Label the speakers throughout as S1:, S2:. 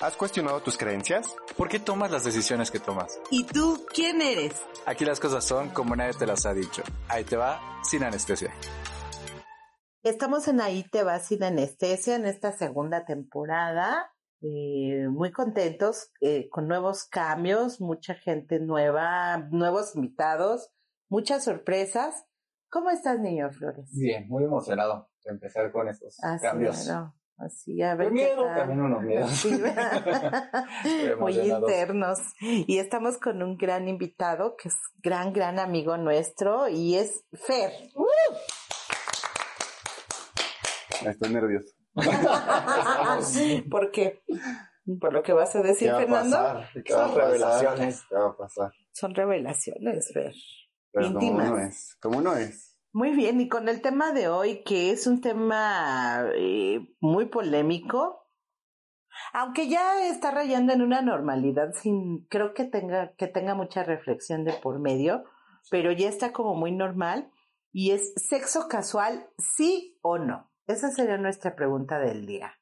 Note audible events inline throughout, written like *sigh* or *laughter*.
S1: ¿Has cuestionado tus creencias?
S2: ¿Por qué tomas las decisiones que tomas?
S3: ¿Y tú quién eres?
S2: Aquí las cosas son como nadie te las ha dicho. Ahí te va, sin anestesia.
S3: Estamos en Ahí te va sin anestesia en esta segunda temporada. Eh, muy contentos eh, con nuevos cambios, mucha gente nueva, nuevos invitados, muchas sorpresas. ¿Cómo estás, niño Flores?
S2: Bien, muy emocionado de empezar con estos
S3: Ah, sí,
S2: cambios.
S3: bueno, así, a ver.
S2: Miedo, también unos miedos. *laughs*
S3: Sí, *laughs* muy internos. Y estamos con un gran invitado que es gran, gran amigo nuestro y es Fer.
S1: Estoy nervioso. *laughs*
S3: ¿Por qué? ¿Por lo que vas a decir,
S1: ¿Qué va a
S3: Fernando?
S1: pasar? ¿Qué va a
S2: Son
S1: pasar?
S2: revelaciones.
S1: ¿Qué va a pasar?
S3: Son revelaciones, Fer.
S1: Pero
S3: Íntimas.
S1: como no es. Como no es.
S3: Muy bien, y con el tema de hoy, que es un tema eh, muy polémico, aunque ya está rayando en una normalidad, sin, creo que tenga, que tenga mucha reflexión de por medio, pero ya está como muy normal, y es sexo casual, sí o no. Esa sería nuestra pregunta del día.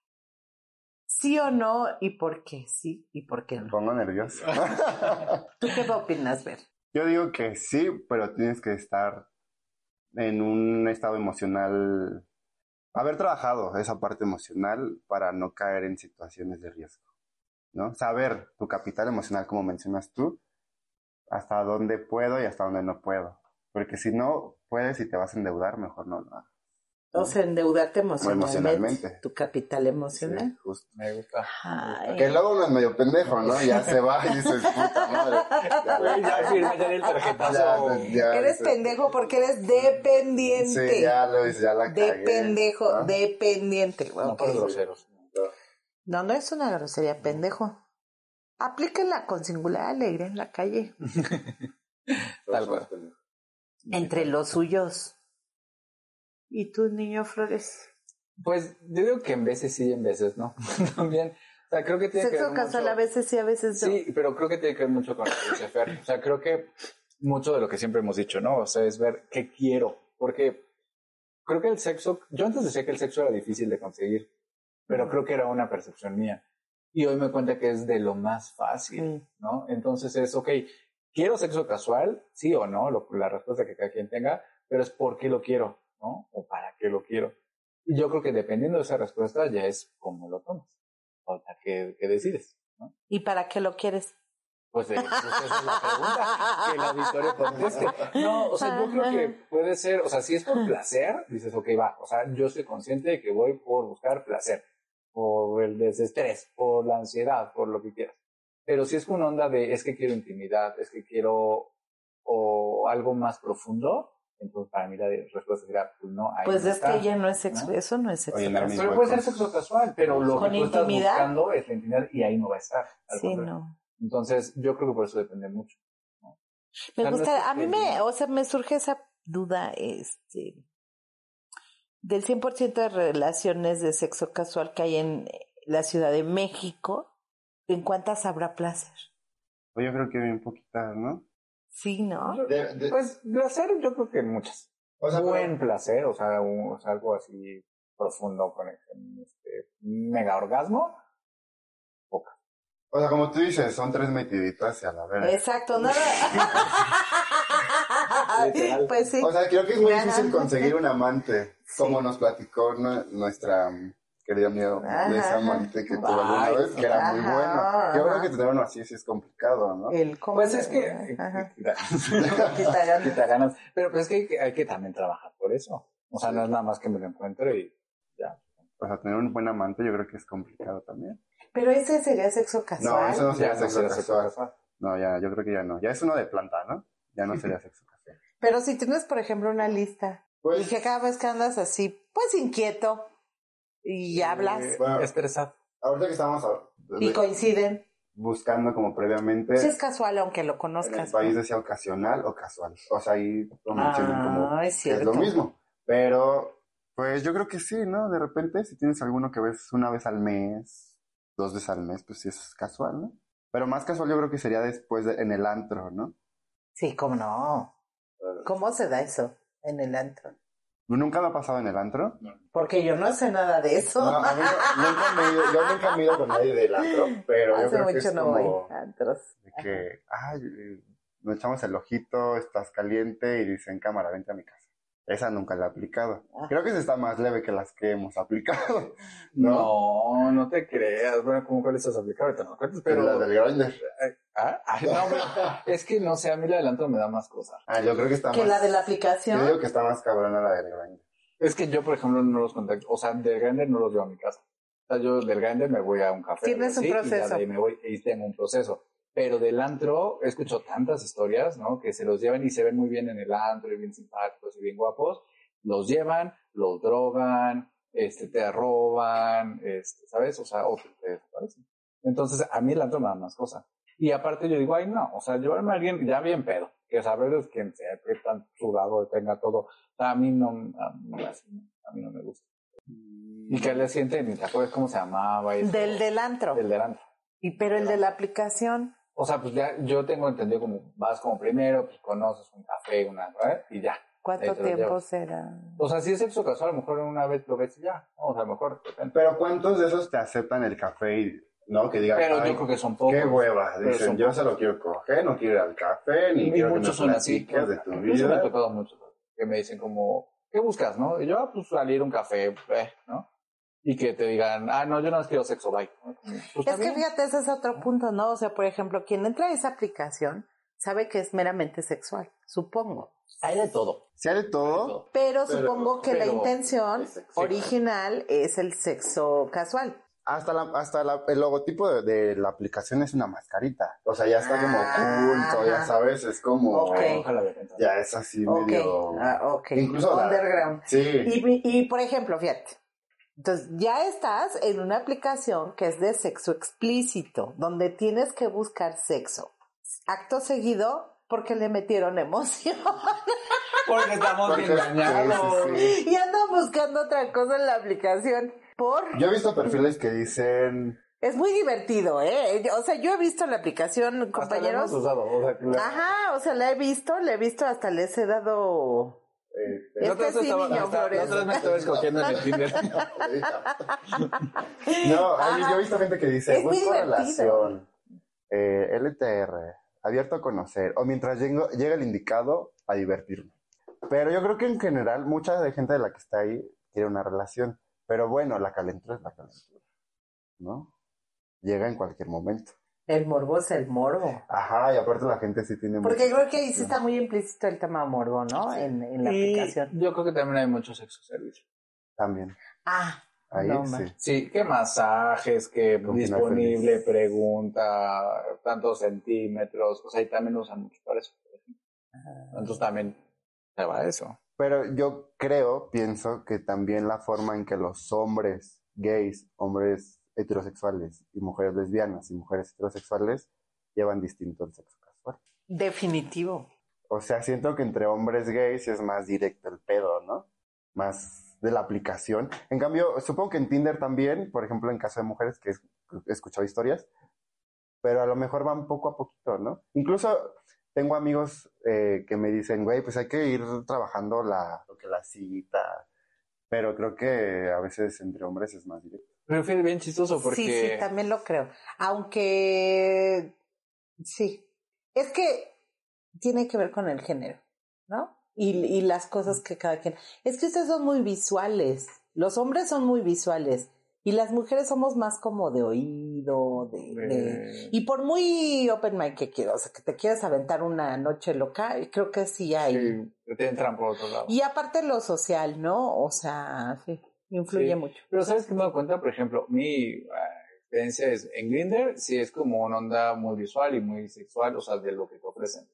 S3: ¿Sí o no? ¿Y por qué sí y por qué
S1: Me
S3: no?
S1: pongo nervioso. *laughs*
S3: ¿Tú qué opinas, Ver?
S1: Yo digo que sí, pero tienes que estar en un estado emocional, haber trabajado esa parte emocional para no caer en situaciones de riesgo, ¿no? Saber tu capital emocional, como mencionas tú, hasta dónde puedo y hasta dónde no puedo. Porque si no puedes y te vas a endeudar, mejor no lo hagas.
S3: O sea, endeudarte emocionalmente.
S1: emocionalmente.
S3: Tu capital emocional.
S1: Sí, justo.
S2: Me gusta.
S3: Ay.
S1: Que luego uno es medio pendejo, ¿no? Ya *laughs* se va y dices, puta madre.
S2: Ya firma, ya di el tarjetazo.
S1: Ya, ya,
S3: Eres pendejo porque eres dependiente.
S1: Sí, ya lo hice, ya la
S3: de
S1: cagué,
S3: pendejo,
S1: ¿no?
S3: dependiente.
S2: No
S3: Ok.
S2: por groseros.
S3: No, no es una grosería, pendejo. Aplíquenla con singular alegre en la calle. *laughs*
S2: Tal cual.
S3: Entre los suyos. ¿Y tú, niño Flores?
S2: Pues yo digo que en veces sí en veces no. *laughs* También. O sea, creo que tiene que
S3: Sexo
S2: ver
S3: casual
S2: mucho-
S3: a veces sí, a veces no.
S2: Sí, pero creo que tiene que ver mucho con lo que dice Fer. O sea, creo que mucho de lo que siempre hemos dicho, ¿no? O sea, es ver qué quiero. Porque creo que el sexo, yo antes decía que el sexo era difícil de conseguir, pero creo que era una percepción mía. Y hoy me cuenta que es de lo más fácil,
S3: Mm.
S2: ¿no? Entonces es, ok, ¿quiero sexo casual? Sí o no, lo- la respuesta que cada quien tenga, pero es por qué lo quiero, ¿no? O para qué lo quiero. Y yo creo que dependiendo de esa respuesta ya es cómo lo tomas, o sea, qué, qué decides, ¿no?
S3: ¿Y para qué lo quieres?
S2: Pues, eh, pues esa es la pregunta que el auditorio conteste. No, o sea, yo creo que puede ser, o sea, si es por placer, dices, ok, va, o sea, yo soy consciente de que voy por buscar placer, por el desestrés, por la ansiedad, por lo que quieras. Pero si es con onda de, es que quiero intimidad, es que quiero o algo más profundo, entonces para mí la respuesta sería, pues no, ahí
S3: Pues
S2: no
S3: es
S2: está.
S3: que ya no es sexo,
S2: ¿no?
S3: eso no es sexo casual.
S2: Pero puede ser sexo casual, pero lo
S3: ¿Con
S2: que tú estás buscando es la intimidad y ahí no va a estar.
S3: Sí,
S2: contrario.
S3: no.
S2: Entonces, yo creo que por eso depende mucho.
S3: Me
S2: sea,
S3: gusta, a mí me, o sea, me surge esa duda, este, del 100% de relaciones de sexo casual que hay en la Ciudad de México, ¿en cuántas habrá placer?
S1: Pues yo creo que bien poquitas, ¿no?
S3: Sí, ¿no?
S1: De- de-
S2: Pues placer, yo creo que muchas.
S1: o sea,
S2: Buen placer, o sea, un- o sea, algo así profundo con este mega orgasmo. Poca.
S1: o sea, como tú dices, son tres metiditas y a la verga.
S3: Exacto, nada. *laughs*
S2: Literal.
S3: pues sí.
S1: O sea, creo que es muy difícil conseguir un amante,
S3: Sí.
S1: como nos platicó nu- nuestra querida amiga,
S3: Ajá.
S1: esa amante que tuvo alguna vez, que era muy bueno. Yo creo
S3: ajá.
S1: que tener uno así sí es complicado, ¿no?
S3: El cómo-
S2: Pues es que.
S3: Ajá. *laughs*
S2: Quita
S3: ganas.
S2: quita ganas. Pero pues es que hay, que hay que también trabajar por eso. O sea, no es nada más que me lo encuentro y ya.
S1: O sea, tener un buen amante yo creo que es complicado también.
S3: Pero ese sería sexo casual.
S1: No, eso no sería
S2: Ya no
S1: sexo
S2: sería sexo
S1: casual.
S2: casual.
S1: No, ya, yo creo que ya no. Ya es uno de planta, ¿no? Ya no sería sexo casual.
S3: Pero si tienes, por ejemplo, una lista y
S1: Pues,
S3: que cada vez que andas así, pues inquieto y hablas
S2: Eh,
S1: Bueno.
S2: estresado.
S1: ahorita que estamos a-
S3: y coinciden,
S1: buscando como previamente,
S3: si es casual aunque lo
S1: en el
S3: conozcas.
S1: país decía ocasional o casual. O sea, ahí lo mencionan como
S3: Ah, es
S1: que
S3: cierto.
S1: es lo mismo. Pero, pues yo creo que sí, ¿no? De repente, si tienes alguno que ves una vez al mes, dos veces al mes, pues sí es casual, ¿no? Pero más casual yo creo que sería después de- en el antro, ¿no?
S3: Sí, cómo no. ¿Cómo se da eso en el antro?
S1: Nunca me ha pasado en el antro.
S3: Porque yo no sé nada de eso.
S1: No, a mí no- nunca me he ido, yo nunca me he ido con nadie del antro, pero yo
S3: Hace
S1: creo que
S3: mucho
S1: es
S3: no
S1: como
S3: voy a antros.
S1: de que, ay, eh, nos echamos el ojito, estás caliente y dicen, cámara, vente a mi casa. Esa nunca la he aplicado.
S3: Ah.
S1: Creo que esa está más leve que las que hemos aplicado. *laughs* ¿No?
S2: No, no te creas. Bueno, ¿cómo cuáles has aplicado? Ahorita no lo cuentes,
S1: Pero la del grinder.
S2: ¿Ah? Ay, no, hombre, *laughs* es que no sé, a mí la del antro me da más cosas.
S1: Ah, yo creo que está
S3: Que
S1: más.
S3: la de la
S1: Yo
S3: aplicación.
S1: digo que está más cabrona la del grinder.
S2: Es que yo, por ejemplo, no los contacto. O sea, del Grindr no los llevo a mi casa. O sea, yo del Grindr me voy a un café.
S3: Tienes
S2: algo
S3: un
S2: Y
S3: proceso.
S2: de ahí me voy y tengo un proceso. Pero del antro, he escuchado tantas historias, ¿no? Que se los llevan y se ven muy bien en el antro, y bien simpáticos y bien guapos. Los llevan, los drogan, este, te roban, este, ¿sabes? O sea, o te, desaparecen. Entonces, a mí el antro me da más cosas. Y aparte yo digo, ay, no, o sea, llevarme a alguien ya bien pedo, que saber es quien sea, que tan sudado tenga todo. A mí no, a mí, a mí no me gusta. Y que le siente, ni te acuerdas cómo se llamaba. eso.
S3: Del del antro.
S2: Del del antro.
S3: Y pero el de la aplicación.
S2: O sea, pues ya yo tengo entendido como vas como primero, pues conoces un café, una, ¿eh? y ya.
S3: ¿Cuánto
S2: lo
S3: tiempo será?
S2: O sea, si es sexo casual, a lo mejor una vez lo ves y ya. O sea, a lo mejor de repente.
S1: Pero ¿cuántos de esos te aceptan el café y, no? Que digan,
S2: Pero
S1: "Ay,
S2: yo creo que son pocos.
S1: qué hueva.
S2: Pero
S1: Dicen, yo
S2: pocos.
S1: solo quiero coger, no quiero ir al café, ni
S2: Y
S1: quiero que me
S2: muchos son así.
S1: de tu
S2: Incluso me ha
S1: vida.
S2: tocado muchos que me dicen como, ¿qué buscas, no? Y yo, ah, pues salir a un café, eh, ¿no? Y que te digan, ah, no, yo no quiero sexo, bye. Pues,
S3: Es que
S2: bien.
S3: fíjate, ese es otro punto, ¿no? O sea, por ejemplo, quien entra a esa aplicación sabe que es meramente sexual, supongo.
S2: Hay de todo.
S1: Si hay de todo.
S3: Pero,
S1: Pero-
S3: supongo que la intención original es el sexo casual.
S1: hasta la, hasta la- el logotipo de, de la aplicación es una mascarita. O sea, ya está como
S3: Ah,
S1: oculto, ya sabes, es como...
S3: Ok.
S2: Ojalá de repente.
S1: Ya es así medio...
S3: ah, ok.
S1: Incluso la-
S3: Underground.
S1: Sí.
S3: Y, y, por ejemplo, fíjate. Entonces, ya estás en una aplicación que es de sexo explícito, donde tienes que buscar sexo. Acto seguido, porque le metieron emoción.
S2: Porque estamos
S1: Porque-
S2: engañados.
S1: sí, sí, sí.
S3: y andan buscando otra cosa en la aplicación. Por.
S1: Yo he visto perfiles que dicen...
S3: Es muy divertido, ¿eh? O sea, yo he visto la aplicación,
S2: Hasta lo
S3: compañeros.
S2: hemos usado, o sea, la-
S3: Ajá, o sea, la he visto, la he visto, hasta les he dado.
S1: Este,
S2: otra
S3: sí,
S2: estaba-
S3: niño
S2: hasta-
S3: Flores.
S2: La otra vez me estaba escogiendo en el *laughs* Tinder.
S1: No, yo he visto gente que dice, busco relación, eh, LTR, abierto a conocer, o mientras llego- llega el indicado, a divertirme. Pero yo creo que en general, mucha de gente de la que está ahí quiere una relación. Pero bueno, la calentura es la calentura, ¿no? Llega en cualquier momento.
S3: El morbo es el morbo.
S1: Ajá, y aparte la gente sí tiene
S3: Porque
S1: mucho-
S3: creo que ahí sí está muy implícito el tema morbo, ¿no? En, en la
S2: Y
S3: aplicación.
S2: yo creo que también hay mucho sexo servicio.
S1: También.
S3: Ah,
S1: Ahí
S3: No,
S1: sí.
S2: Sí, que masajes, que
S1: Con final
S2: disponible,
S1: feliz.
S2: pregunta, tantos centímetros, o sea, y también lo usan mucho para eso. por ejemplo. Entonces también se va a eso.
S1: Pero yo creo, pienso que también la forma en que los hombres gays, hombres heterosexuales y mujeres lesbianas y mujeres heterosexuales llevan distinto el sexo casual.
S3: definitivo.
S1: O sea, siento que entre hombres gays es más directo el pedo, ¿no? Más de la aplicación. En cambio, supongo que en Tinder también, por ejemplo, en caso de mujeres que he escuchado historias, pero a lo mejor van poco a poquito, ¿no? Incluso tengo amigos eh, que me dicen, güey, pues hay que ir trabajando la, lo que la cita, pero creo que a veces entre hombres es más directo.
S2: Fue bien chistoso porque...
S3: Sí, sí, también lo creo. Aunque sí. Es que tiene que ver con el género, ¿no? Y, y las cosas que cada quien. Es que ustedes son muy visuales. Los hombres son muy visuales. Y las mujeres somos más como de oído, de, de-
S2: eh,
S3: Y por muy open mind que quieras, o sea, que te quieras aventar una noche loca, creo que sí hay.
S2: sí, te entran por otro lado.
S3: Y aparte lo social, ¿no? O sea, sí, influye
S2: Sí.
S3: mucho.
S2: Pero ¿sabes qué me doy cuenta? Por ejemplo, mi eh, experiencia es en Grindr, sí es como una onda muy visual y muy sexual, o sea, de lo que te ofrecen.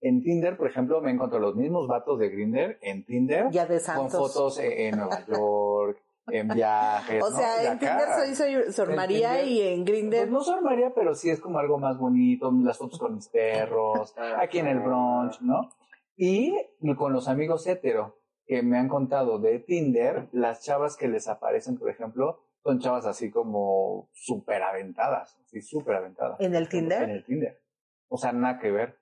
S2: En Tinder, por ejemplo, me encuentro los mismos vatos de Grindr en Tinder
S3: Ya de
S2: con fotos en, en Nueva York, en viajes. *laughs*
S3: O
S2: ¿no?
S3: sea,
S2: Y
S3: en
S2: acá,
S3: Tinder soy, soy Sor María
S2: Tinder-
S3: y en
S2: pues
S3: Grindr
S2: no soy María, pero sí es como algo más bonito, las fotos con mis perros, *laughs* aquí en el brunch, ¿no? Y con los amigos hetero que me han contado de Tinder, las chavas que les aparecen, por ejemplo, son chavas así como súper aventadas, sí, súper aventadas.
S3: en el Tinder.
S2: En el Tinder. O sea, nada que ver.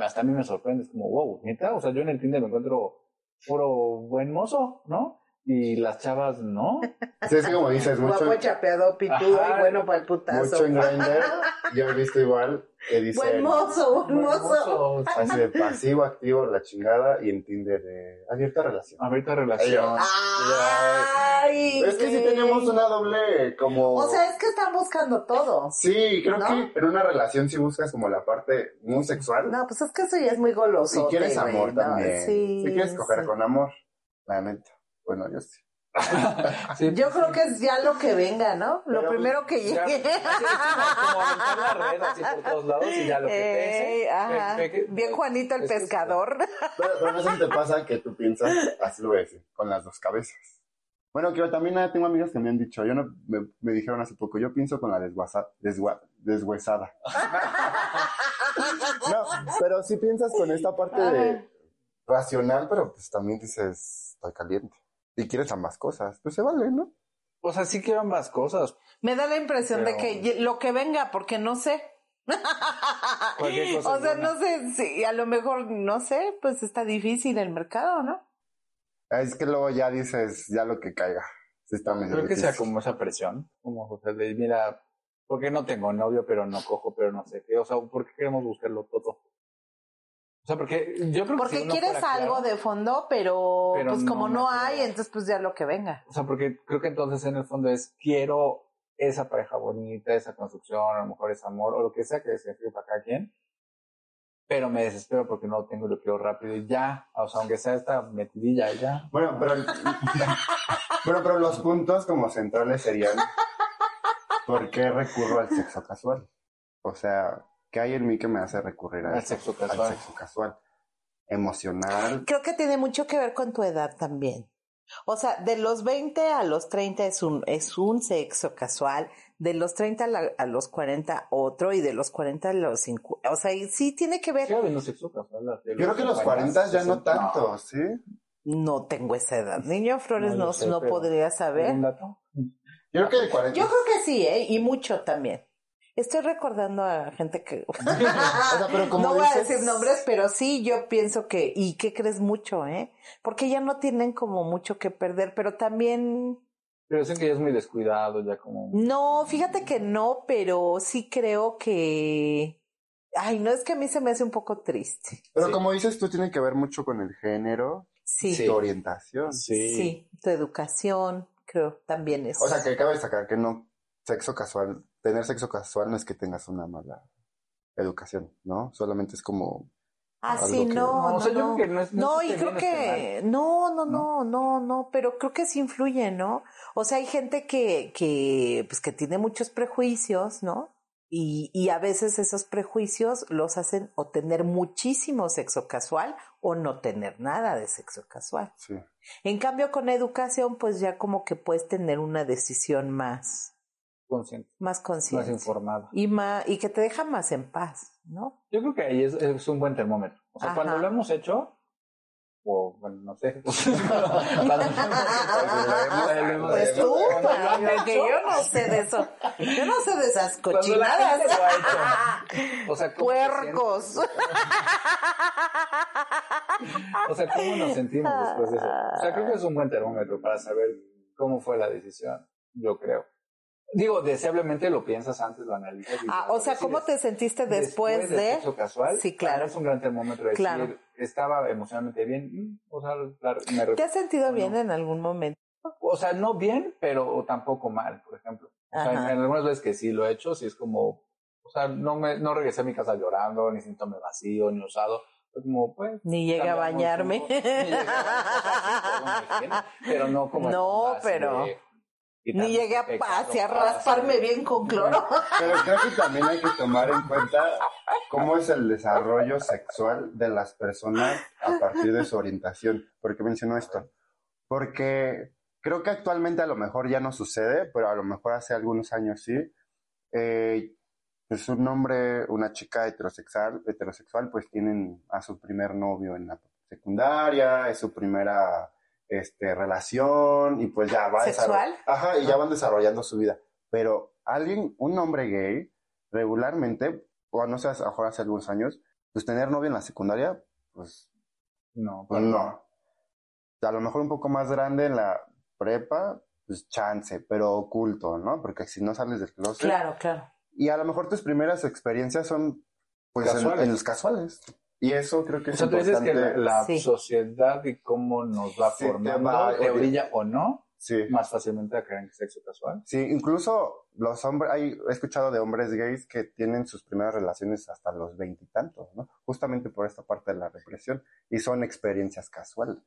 S2: Hasta a mí me sorprende, es como, wow, neta, o sea, yo en el Tinder me encuentro puro buen mozo, ¿no? Y las chavas no. *laughs*
S1: Sí, es como dices, mucho,
S3: Guapo, chapeado, pitudo
S2: Ajá.
S3: y bueno para el putazo.
S1: mucho en Grindr. *laughs* Yo he visto igual que
S3: Buen mozo, buen
S2: Buen
S3: mozo.
S2: mozo.
S1: así de pasivo, activo, la chingada y en Tinder de abierta relación.
S2: Abierta relación.
S3: Ay,
S1: Es que sí tenemos una doble como...
S3: O sea, es que están buscando todo.
S1: Sí, creo
S3: ¿no?
S1: que en una relación sí buscas como la parte muy sexual.
S3: No, pues es que eso ya es muy goloso.
S1: si quieres amor también.
S3: Sí,
S1: si quieres coger
S3: sí.
S1: con amor, la neta. Bueno, yo sí. *laughs*
S2: Sí,
S3: Yo creo que es ya lo que venga, ¿no? Lo
S1: Pero,
S3: primero que
S2: ya,
S3: llegue.
S2: así es como, como aventar la red así por todos lados y ya lo que
S3: Ey,
S2: pese.
S3: ajá.
S2: pe-
S3: Bien Juanito el
S2: es que-
S3: pescador.
S1: Pero, pero no sé si te pasa que tú piensas, así lo voy a decir, con las dos cabezas. Bueno, que yo también eh, tengo amigas que me han dicho, yo no, me, me dijeron hace poco, yo pienso con la desguasa, desgua- deshuesada. *laughs* no, pero sí piensas con esta parte de racional, pero pues también dices, estoy caliente. Y quieres ambas cosas, pues se vale, ¿no?
S2: O sea, sí quiero ambas cosas.
S3: Me da la impresión de que lo que venga, porque no sé. *laughs* O sea,
S2: buena.
S3: no sé, si a lo mejor, no sé, pues está difícil el mercado, ¿no?
S1: Es que luego ya dices, ya lo que caiga. Sí está medio
S2: Creo que sea como esa presión, como o sea, de mira, ¿por qué no tengo novio, pero no cojo, pero no sé qué? O sea, ¿por qué queremos buscarlo todo? O sea, porque yo creo que
S3: Porque
S2: si
S3: quieres algo
S2: claro-
S3: de fondo, pero,
S2: Pero
S3: pues
S2: no
S3: como no hay, entonces pues ya lo que venga.
S2: O sea, porque creo que entonces en el fondo es quiero esa pareja bonita, esa construcción, a lo mejor ese amor, o lo que sea que signifique para cada quien. Pero me desespero porque no lo tengo y lo quiero rápido y ya. O sea, aunque sea esta metidilla, ya.
S1: Bueno, pero, bueno, pero los puntos como centrales serían ¿por qué recurro al sexo casual? O sea, ¿qué hay en mí que me hace recurrir a
S2: Al
S1: eso?
S2: sexo
S1: Al
S2: casual.
S1: sexo casual. Emocional.
S3: Creo que tiene mucho que ver con tu edad también. O sea, de los 20 a los 30 es un, es un sexo casual, de los 30 a, la- a los 40 otro y de los 40 a los 50. O sea, y sí tiene que ver.
S2: Sigue habiendo sexo casual. de
S1: Yo creo que los 40 ya no
S2: 60.
S1: tanto, ¿sí?
S3: No tengo esa edad. Niño Flores
S2: No,
S3: no,
S2: sé,
S3: no podría saber.
S1: Yo creo que de 40.
S3: Yo creo que sí, ¿eh? Y mucho también. Estoy recordando a gente que... *laughs*
S1: O sea, pero como
S3: no voy a decir nombres, pero sí yo pienso que... ¿Y qué crees mucho, eh? Porque ya no tienen como mucho que perder, pero también...
S2: Pero dicen que ya es muy descuidado, ya como...
S3: No, fíjate que no, pero sí creo que... Ay, no, es que a mí se me hace un poco triste.
S1: Pero
S2: Sí.
S1: como dices tú, tiene que ver mucho con el género
S3: Sí, sí,
S1: tu orientación.
S3: tu educación, creo, también es...
S1: O sea, que cabe destacar que no, sexo casual, tener sexo casual no es que tengas una mala educación, ¿no? Solamente es como...
S3: Ah,
S1: algo
S3: sí,
S1: que-
S3: no,
S2: No,
S3: no,
S2: o sea, yo
S3: no.
S2: creo que no es- no
S3: y creo que no, no, no, no, no, pero creo que sí influye, ¿no? O sea, hay gente que, que, pues, que tiene muchos prejuicios, ¿no? Y, y a veces esos prejuicios los hacen o tener muchísimo sexo casual o no tener nada de sexo casual.
S1: Sí.
S3: En cambio, con educación, pues ya como que puedes tener una decisión más,
S2: consciente,
S3: más
S2: más
S3: consciente
S2: informada.
S3: y más, y que te deja más en paz, ¿no?
S2: Yo creo que ahí es, es un buen termómetro. O sea,
S3: Ajá.
S2: cuando lo hemos hecho, o bueno, no sé. *laughs* *laughs* hemos-
S3: Pues tú, porque yo no sé de eso. Yo no sé de esas cochinadas.
S2: O sea, ¿cómo te
S3: Puercos.
S2: O sea, ¿cómo nos sentimos después de eso? O sea, creo que es un buen termómetro para saber cómo fue la decisión, yo creo. Digo, deseablemente lo piensas antes, lo analizas. y
S3: Ah, o sea, ¿cómo te sentiste después, de...?
S2: sexo casual?
S3: Sí, claro.
S2: Es un gran termómetro de decir,
S3: Claro.
S2: estaba emocionalmente bien. mm, O sea, me
S3: ¿Te has sentido
S2: No.
S3: bien en algún momento?
S2: o sea, no bien, pero tampoco mal, por ejemplo. O sea, en, algunas veces que sí lo he hecho, sí es como, o sea, no me, no regresé a mi casa llorando, ni síntome vacío, ni usado. Como, pues.
S3: Ni llegué a bañarme.
S2: Ni llegué a bañarme, pero no como. *laughs*
S3: No, pero-
S2: de
S3: Ni llegué a,
S2: ese pecado,
S3: así a
S2: así
S3: rasparme bien con cloro.
S1: Pero creo que también hay que tomar en cuenta cómo es el desarrollo sexual de las personas a partir de su orientación. ¿Por qué menciono esto? Porque creo que actualmente a lo mejor ya no sucede, pero a lo mejor hace algunos años sí. Eh, pues un hombre, una chica heterosexual, heterosexual, pues tienen a su primer novio en la secundaria, es su primera este, relación y pues ya va
S3: ¿Sexual?
S1: Ajá, y ya van desarrollando su vida. Pero alguien, un hombre gay, regularmente, o no sé, a lo mejor hace algunos años, pues tener novio en la secundaria, pues,
S2: No,
S1: pues no. a lo mejor un poco más grande en la prepa, pues chance, pero oculto, ¿no? Porque si no sales del closet.
S3: Claro, claro.
S1: Y a lo mejor tus primeras experiencias son, pues, en los casuales. Y eso creo que
S2: O
S1: es
S2: sea, tú dices que
S1: importante.
S2: la, la
S3: Sí.
S2: sociedad y cómo nos va
S1: Sí, te
S2: formando,
S1: va-
S2: te
S1: oye.
S2: orilla o no,
S1: Sí.
S2: más fácilmente a caer en sexo casual.
S1: Sí, incluso los hombres, hay, he escuchado de hombres gays que tienen sus primeras relaciones hasta los veintitantos, ¿no? Justamente por esta parte de la represión. Y son experiencias casuales.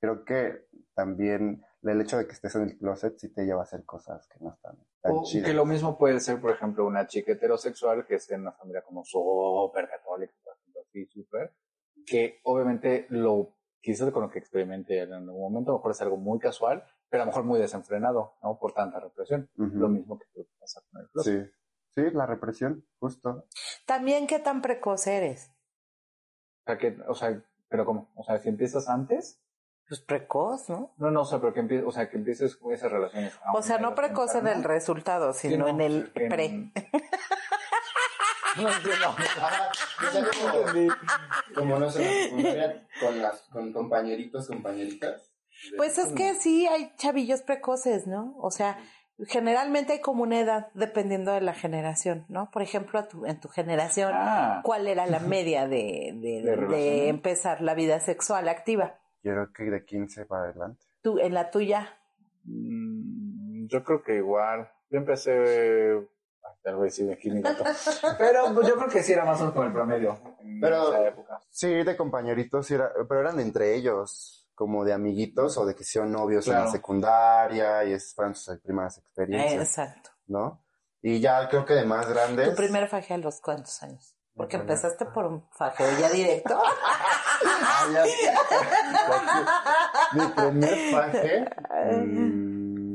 S1: Creo que también el hecho de que estés en el closet sí te lleva a hacer cosas que no están tan
S2: O
S1: chidas.
S2: que lo mismo puede ser, por ejemplo, una chica heterosexual que esté en una familia como súper católica, así, súper, que obviamente lo quizás con lo que experimente en algún momento, a lo mejor es algo muy casual, pero a lo mejor muy desenfrenado, ¿no? Por tanta represión.
S1: Ujú.
S2: Lo mismo que puede pasar con el.
S1: Sí. Sí, la represión, justo.
S3: También qué tan precoz eres.
S2: O sea, que, o sea, pero ¿cómo? O sea, si empiezas antes,
S3: Pues precoz, ¿no?
S2: no, no, o sea, pero que empieces, o sea, que empieces con esas relaciones.
S3: O sea, no precoz en el resultado,
S2: Sí,
S3: sino
S2: no,
S3: en el
S2: en- *laughs*
S3: pre.
S2: No entiendo.
S1: como,
S2: entendí.
S1: como no sé, con, las, con compañeritos, compañeritas.
S3: Pues es que sí hay chavillos precoces, ¿no? O sea, generalmente hay como una edad dependiendo de la generación, ¿no? Por ejemplo, a tu, en tu generación,
S2: Ah,
S3: ¿cuál era la media de, de, *laughs*
S2: ¿De
S3: empezar la vida sexual activa?
S1: Yo creo que de 15 para adelante.
S3: Tú, en la tuya,
S2: mm, yo creo que igual. Yo empecé. *laughs* Pero pues, yo creo que sí era más o menos con el promedio. En
S1: Pero-
S2: esa época.
S1: Sí, de compañeritos, sí era, pero eran entre ellos, como de amiguitos o de que sean novios en la secundaria y esas fueron sus primeras experiencias,
S3: exacto.
S1: ¿no? Y ya creo que de más grandes.
S3: Tu primer faje a los cuántos años? Porque empezaste por un fajeo ya directo. *laughs*
S1: Ah, ya- Mi primer faje. mm,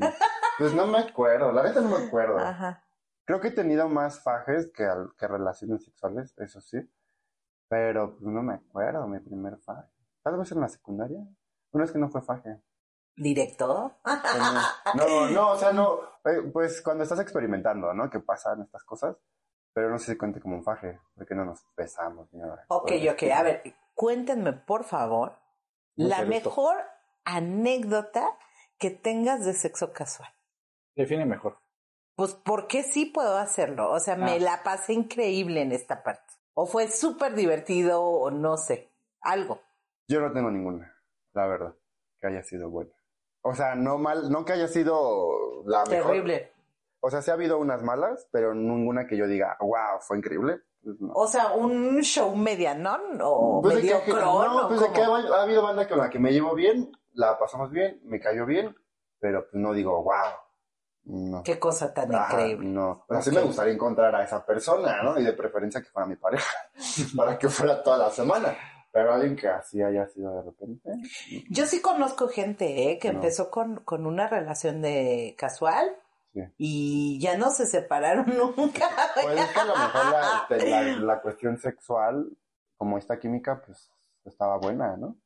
S1: pues no me acuerdo, la neta no me acuerdo.
S3: Ajá.
S1: Creo que he tenido más fajes que, al- que relaciones sexuales, eso sí. Pero pues, no me acuerdo mi primer faje. Tal vez en la secundaria. Una es que no fue faje.
S3: ¿Directo? *laughs*
S1: No, no, o sea, no. eh, Pues cuando estás experimentando, ¿no? Que pasan estas cosas. Pero no sé si cuente como un faje, porque no nos besamos ni nada.
S3: Ok, ok. A ver, cuéntenme, por favor,
S1: Muy
S3: la
S1: serio esto.
S3: mejor anécdota que tengas de sexo casual.
S2: Define mejor.
S3: Pues, ¿por qué sí puedo hacerlo? O sea, me la pasé increíble en esta parte. O fue súper divertido, o no sé, algo.
S1: Yo no tengo ninguna, la verdad, que haya sido buena. O sea, no mal, no que haya sido la mejor.
S3: Terrible.
S1: O sea, sí ha habido unas malas, pero ninguna que yo diga, wow, fue increíble. Pues no.
S3: O sea, un show medianón o
S1: Pues de que- no,
S3: ¿o
S1: pues de que ha, ha habido banda con la que me llevo bien, la pasamos bien, me cayó bien, pero pues no digo, wow. No.
S3: Qué cosa tan
S1: Ajá,
S3: increíble.
S1: No, sí
S3: Ok.
S1: me gustaría encontrar a esa persona, ¿no? Y de preferencia que fuera mi pareja, *laughs* para que fuera toda la semana. Pero alguien que así haya sido de repente.
S3: Yo sí conozco gente ¿eh? que
S1: No.
S3: empezó con, con una relación de casual
S1: Sí.
S3: y ya no se separaron *laughs* nunca.
S1: Pues es que a lo mejor la, *laughs* te- la, la cuestión sexual, como esta química, pues estaba buena, ¿no?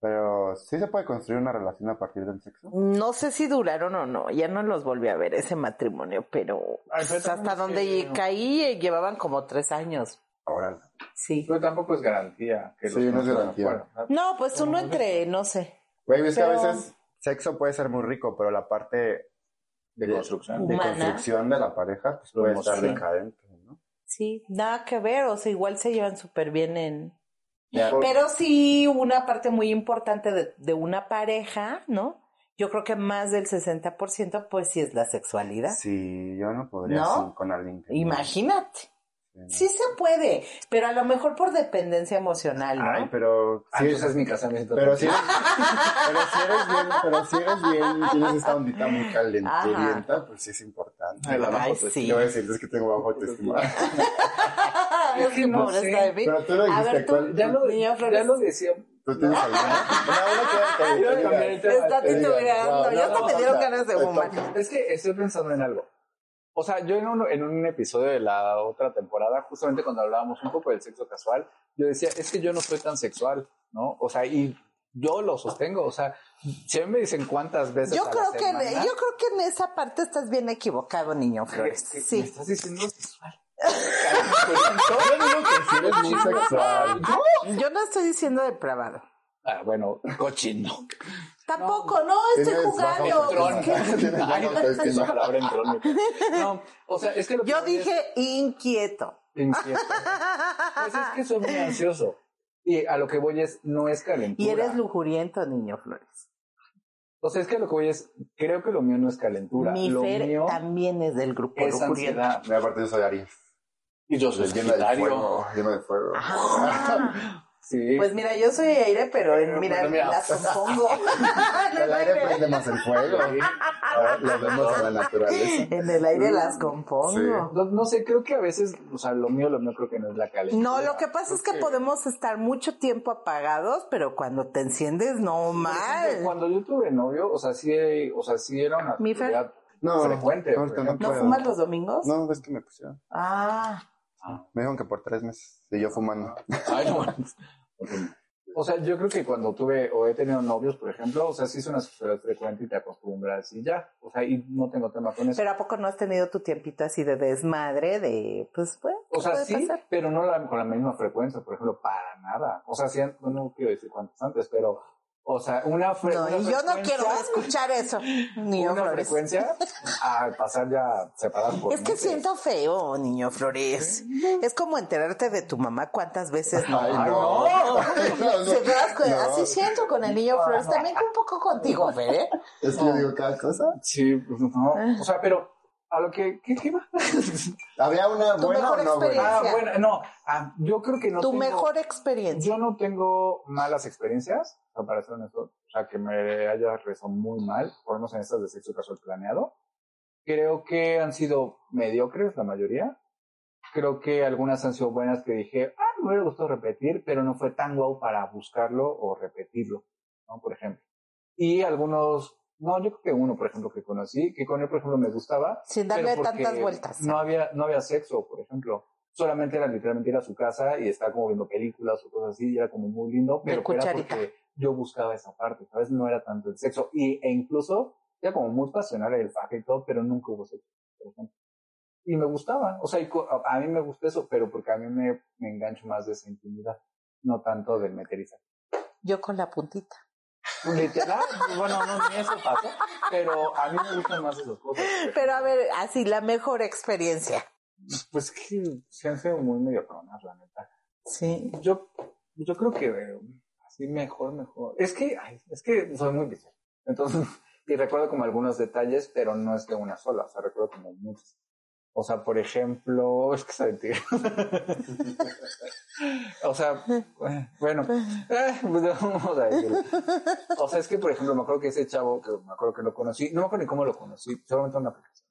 S1: Pero sí se puede construir una relación a partir del sexo.
S3: No sé si duraron o no, ya no los volví a ver ese matrimonio, pero
S2: Ay, pero
S3: pues, hasta donde
S2: que-
S3: caí eh, llevaban como tres años.
S1: Ahora,
S3: Sí.
S2: Pero tampoco es garantía. Que
S1: Sí,
S2: los
S1: no es garantía.
S3: No, pues uno entre, no sé.
S1: güey, es que a veces sexo puede ser muy rico, pero la parte
S2: De construcción.
S1: de construcción de la pareja pues, puede estar decadente, ¿no?
S3: Sí, nada que ver, o sea, igual se llevan súper bien en... Pero sí, una parte muy importante de, de una pareja, ¿no? Yo creo que más del 60% pues sí es la sexualidad.
S1: Sí, yo no podría
S3: ¿No?
S1: sin- con alguien que...
S3: Imagínate.
S1: Sí, no.
S3: Sí se puede, pero a lo mejor por dependencia emocional, ¿no?
S1: Ay, pero...
S2: Ah,
S1: sí,
S2: entonces es mi casamiento.
S1: Pero si, eres, *laughs* pero si eres bien, pero si eres bien, tienes esta ondita muy calenturienta, pues sí es importante.
S2: Ay, la
S3: Ay,
S2: bajo
S3: sí.
S2: autoestima.
S1: Yo voy a decir, es que tengo bajo autoestima. *laughs*
S3: Es que
S2: no
S3: pobre
S2: sé,
S3: Steffi.
S1: Pero tú lo
S3: A
S1: dijiste,
S3: ver, tú,
S1: ¿cuál?
S2: Ya lo, ya lo decía. *laughs*
S1: Que- que
S3: Está titubeando,
S1: no,
S3: ya hasta me dieron ganas de fumar.
S2: Es que estoy pensando en algo. O sea, yo en un, en un episodio de la otra temporada, justamente cuando hablábamos un poco del sexo casual, yo decía, es que yo no soy tan sexual, ¿no? O sea, y yo lo sostengo, o sea, si a mí me dicen cuántas veces
S3: Yo
S2: a la
S3: creo que
S2: semana,
S3: yo creo que en esa parte estás bien equivocado, niño Flores.
S2: ¿qué- ¿Me
S3: Sí.
S2: estás diciendo sexual?
S1: Yo digo que si eres muy sexual.
S3: Yo no estoy diciendo depravado.
S2: Ah, bueno, cochino.
S3: Tampoco, no, estoy
S1: Tienes
S3: jugando.
S1: Autoestima. *laughs* Tienes autoestima.
S2: palabra. No, o sea, es que lo que
S3: yo
S2: es
S3: dije inquieto.
S2: inquieto. Pues es que soy muy ansioso. Y a lo que voy es, no es calentura.
S3: Y eres lujuriento, niño Flores.
S2: O sea, es que a lo que voy es, creo que lo mío no es calentura.
S3: Mi
S2: lo
S3: Fer
S2: mío
S3: también es del grupo
S2: es
S3: lujuriento.
S2: ansiedad.
S1: Y aparte yo soy Aries.
S2: Y yo soy
S1: Lleno de fuego. Lleno de fuego.
S3: Ah, *laughs*
S2: Sí.
S3: pues mira, yo soy aire, pero en- mira,
S2: mira.
S3: las compongo. *laughs*
S1: El aire prende más el fuego. Lo vemos en la naturaleza.
S3: En el aire las compongo.
S1: Sí.
S2: no, no sé, creo que a veces, o sea, lo mío, lo mío creo que no es la calentura.
S3: No, lo que pasa es que podemos estar mucho tiempo apagados, pero cuando te enciendes, no
S2: ejemplo,
S3: mal.
S2: Cuando yo tuve novio, o sea, sí, o sea, sí era una
S3: Mi
S2: actividad
S1: No,
S2: frecuente.
S1: no
S2: ejemplo.
S3: ¿No
S1: puedo.
S3: fumas los domingos?
S1: No, ves que me pusieron.
S3: Ah,
S1: Me dijeron que por tres meses. Y yo fumando. *laughs*
S2: Ay, no. O sea, yo creo que cuando tuve o he tenido novios, por ejemplo, o sea, sí es una sociedad frecuente y te acostumbras y ya. O sea, y no tengo tema con eso.
S3: pero ¿a poco no has tenido tu tiempito así de desmadre, de, pues, pues,
S2: o sea,
S3: puede
S2: sí,
S3: pasar?
S2: pero no la- con la misma frecuencia, por ejemplo, para nada. O sea, sí, no, no quiero decir cuántos antes, pero, o sea, una, fre-
S3: No,
S2: una
S3: y yo no quiero escuchar eso, *laughs* niño
S2: una
S3: Flores.
S2: frecuencia a pasar ya separadas por
S3: Es que
S2: meses.
S3: siento feo, niño Flores. Es como enterarte de tu mamá cuántas veces no.
S1: Ay, no. No, *laughs* no.
S3: Se das cu-
S1: No.
S3: Así siento con el niño Flores. También un poco contigo, *laughs* Fer, ¿eh?
S1: Es que yo digo cada cosa.
S2: Sí, pues no. O sea, pero a lo que, ¿qué, qué va?
S1: ¿Había una
S3: Tu
S1: buena o
S3: mejor
S1: no buena?
S3: experiencia.
S2: Ah, bueno, no, ah, yo creo que no
S3: tu
S2: tengo-
S3: mejor experiencia.
S2: Yo no tengo malas experiencias, sea, para ser honesto, o sea, que me haya rezado muy mal, por lo menos en estas de sexo casual planeado. Creo que han sido mediocres la mayoría. Creo que algunas han sido buenas que dije, ah, me hubiera gustado repetir, pero no fue tan guau para buscarlo o repetirlo, ¿no? Por ejemplo. Y algunos, no, yo creo que uno, por ejemplo, que conocí, que con él, por ejemplo, me gustaba.
S3: Sin darle tantas vueltas.
S2: No había, no había sexo, por ejemplo. Solamente era literalmente ir a su casa y estar como viendo películas o cosas así, y era como muy lindo, pero era porque yo buscaba esa parte, ¿sabes? No era tanto el sexo. Y, e incluso era como muy pasional el faje y todo, pero nunca hubo sexo, por ejemplo. Y me gustaba, o sea, a, mí me gusta eso, pero porque a mí me, me engancho más de esa intimidad, no tanto del meterizar.
S3: Yo con la puntita.
S2: Literal, bueno, no, ni eso pasó, pero a mí me gustan más esas cosas.
S3: Pero a ver, así, la mejor experiencia.
S2: Pues que se han sido muy medio cabronas, la neta.
S3: Sí.
S2: Yo, yo creo que así mejor, mejor. Es que, ay, es que soy muy visual. Entonces, *laughs* y recuerdo como algunos detalles, pero no es de una sola, o sea, recuerdo como muchos. O sea, por ejemplo, *laughs* es que se mentira. o sea, bueno, eh, pues, *laughs* vamos a decirlo. O sea, es que, por ejemplo, me acuerdo que ese chavo, que me acuerdo que lo conocí, no me acuerdo ni cómo lo conocí, solamente en una aplicación,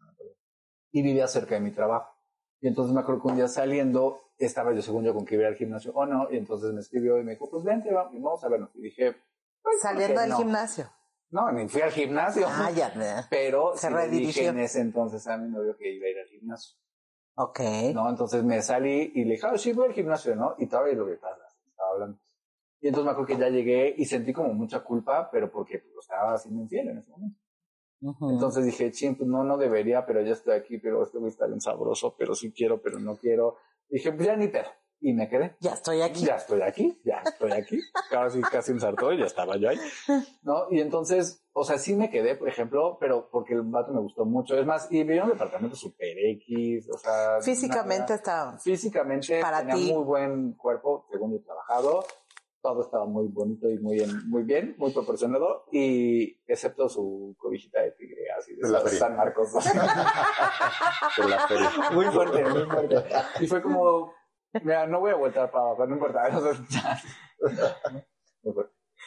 S2: y vivía cerca de mi trabajo. Y entonces me acuerdo que un día saliendo, estaba yo según yo con que iba al gimnasio o no, y entonces me escribió y me dijo, pues vente, va- vamos a vernos. Y dije, pues, ¿por
S3: Saliendo del
S2: no?
S3: gimnasio.
S2: No, ni fui al gimnasio.
S3: Ah, ya. ¿verdad?
S2: Pero
S3: Se
S2: sí dije en ese entonces a mi novio que iba a ir al gimnasio.
S3: Ok.
S2: ¿no? Entonces me salí y le dije, ah, sí, voy al gimnasio, ¿no? Y todavía lo que pasa, estaba hablando. Y entonces me acuerdo que ya llegué y sentí como mucha culpa, pero porque pues, estaba haciendo infiel en ese momento. Entonces dije, ching, pues no, no debería, pero ya estoy aquí, pero este güey está bien sabroso, pero sí quiero, pero no quiero. Dije, pues ya ni pedo. Y me quedé.
S3: ya estoy aquí.
S2: Ya estoy aquí, ya estoy aquí. Casi, casi ensartó y ya estaba yo ahí. ¿No? Y entonces, o sea, sí me quedé, por ejemplo, pero porque el vato me gustó mucho. Es más, y vivía un departamento super X, o sea.
S3: Físicamente está.
S2: físicamente
S3: Para
S2: tenía
S3: ti.
S2: muy buen cuerpo, según yo trabajado. Todo estaba muy bonito y muy bien, muy bien, muy proporcionado, y excepto su cobijita de tigre, así de
S1: De la.
S2: San Marcos. *laughs*
S1: De la feria.
S2: muy fuerte, muy fuerte. Y fue como, mira, no voy a voltar para abajo, no importa. *laughs*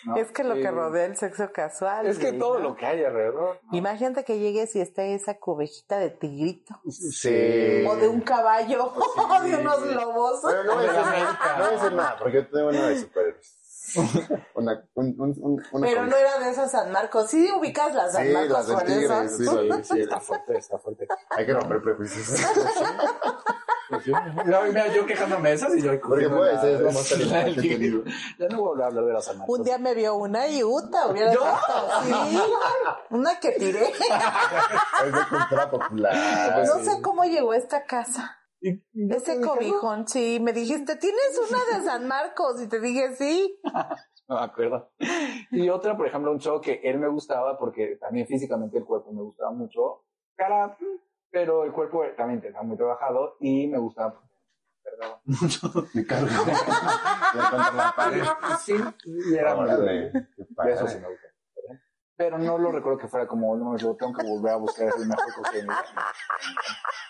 S2: ¿no?
S3: Es que lo que rodea el sexo casual.
S2: Es que
S3: güey,
S2: todo
S3: ¿no?
S2: lo que hay alrededor. ¿no?
S3: Imagínate que llegues y esté esa cubejita de tigrito.
S1: Sí.
S3: O de un caballo. *laughs* O de unos lobos.
S1: Pero no voy a decir nada,
S2: América.
S1: no voy a decir nada, porque yo tengo una de superhéroes. *laughs* Una, un, un, un- una
S3: Pero no era de esas San Marcos. Sí ubicas las San
S1: Sí,
S3: Marcos
S1: las del
S3: con
S1: tigre,
S3: esas.
S1: sí.
S2: Sí, sí, está fuerte, está fuerte.
S1: Hay que romper prejuicios.
S2: Pues sí. No, mira, yo quejándome de esas y yo
S1: Porque puede ser, es lo más
S2: la-
S1: talentoso que he tenido.
S2: Ya no voy a hablar de las Marcos.
S3: Un día me vio una y Uta, hubiera. Sí, una que tiré. *laughs*
S1: Es de cultura popular.
S3: No sé cómo llegó a esta casa.
S2: ¿Y- y yo te
S3: Ese cobijón, sí. Me dijiste, ¿tienes una de San Marcos? Y te dije, sí. *laughs*
S2: no me acuerdo. Y otra, por ejemplo, un show que él me gustaba porque también físicamente el cuerpo me gustaba mucho. Cara, pero el cuerpo también estaba muy trabajado y me gustaba perdón, *laughs* mucho.
S1: Me cargo. *laughs* Le contra la pared.
S2: Sí, y era muy
S1: Órale, qué padre.
S2: Eso sí me gusta. Pero no lo recuerdo que fuera como, no, yo tengo que volver a buscar el mejor cosa de mi vida.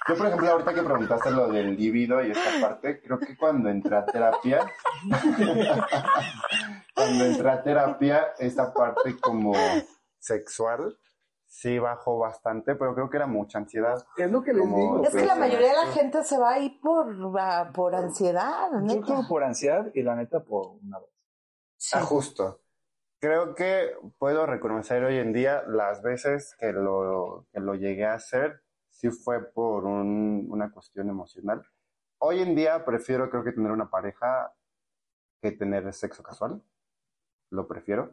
S1: Yo, por ejemplo, ahorita que preguntaste lo del líbido y esta parte, creo que cuando entré a terapia, *laughs* cuando entré a terapia, esta parte como sexual, sí bajó bastante, pero creo que era mucha ansiedad.
S2: Es lo que les
S1: Como-
S2: digo.
S3: Es que la mayoría de la gente se va ahí por, por ansiedad,
S2: Yo
S3: neta.
S2: creo por ansiedad y la neta por una vez.
S3: Sí.
S1: Ah, justo. Creo que puedo reconocer hoy en día las veces que lo, que lo llegué a hacer, sí fue por un- una cuestión emocional. Hoy en día prefiero, creo que tener una pareja que tener sexo casual. Lo prefiero.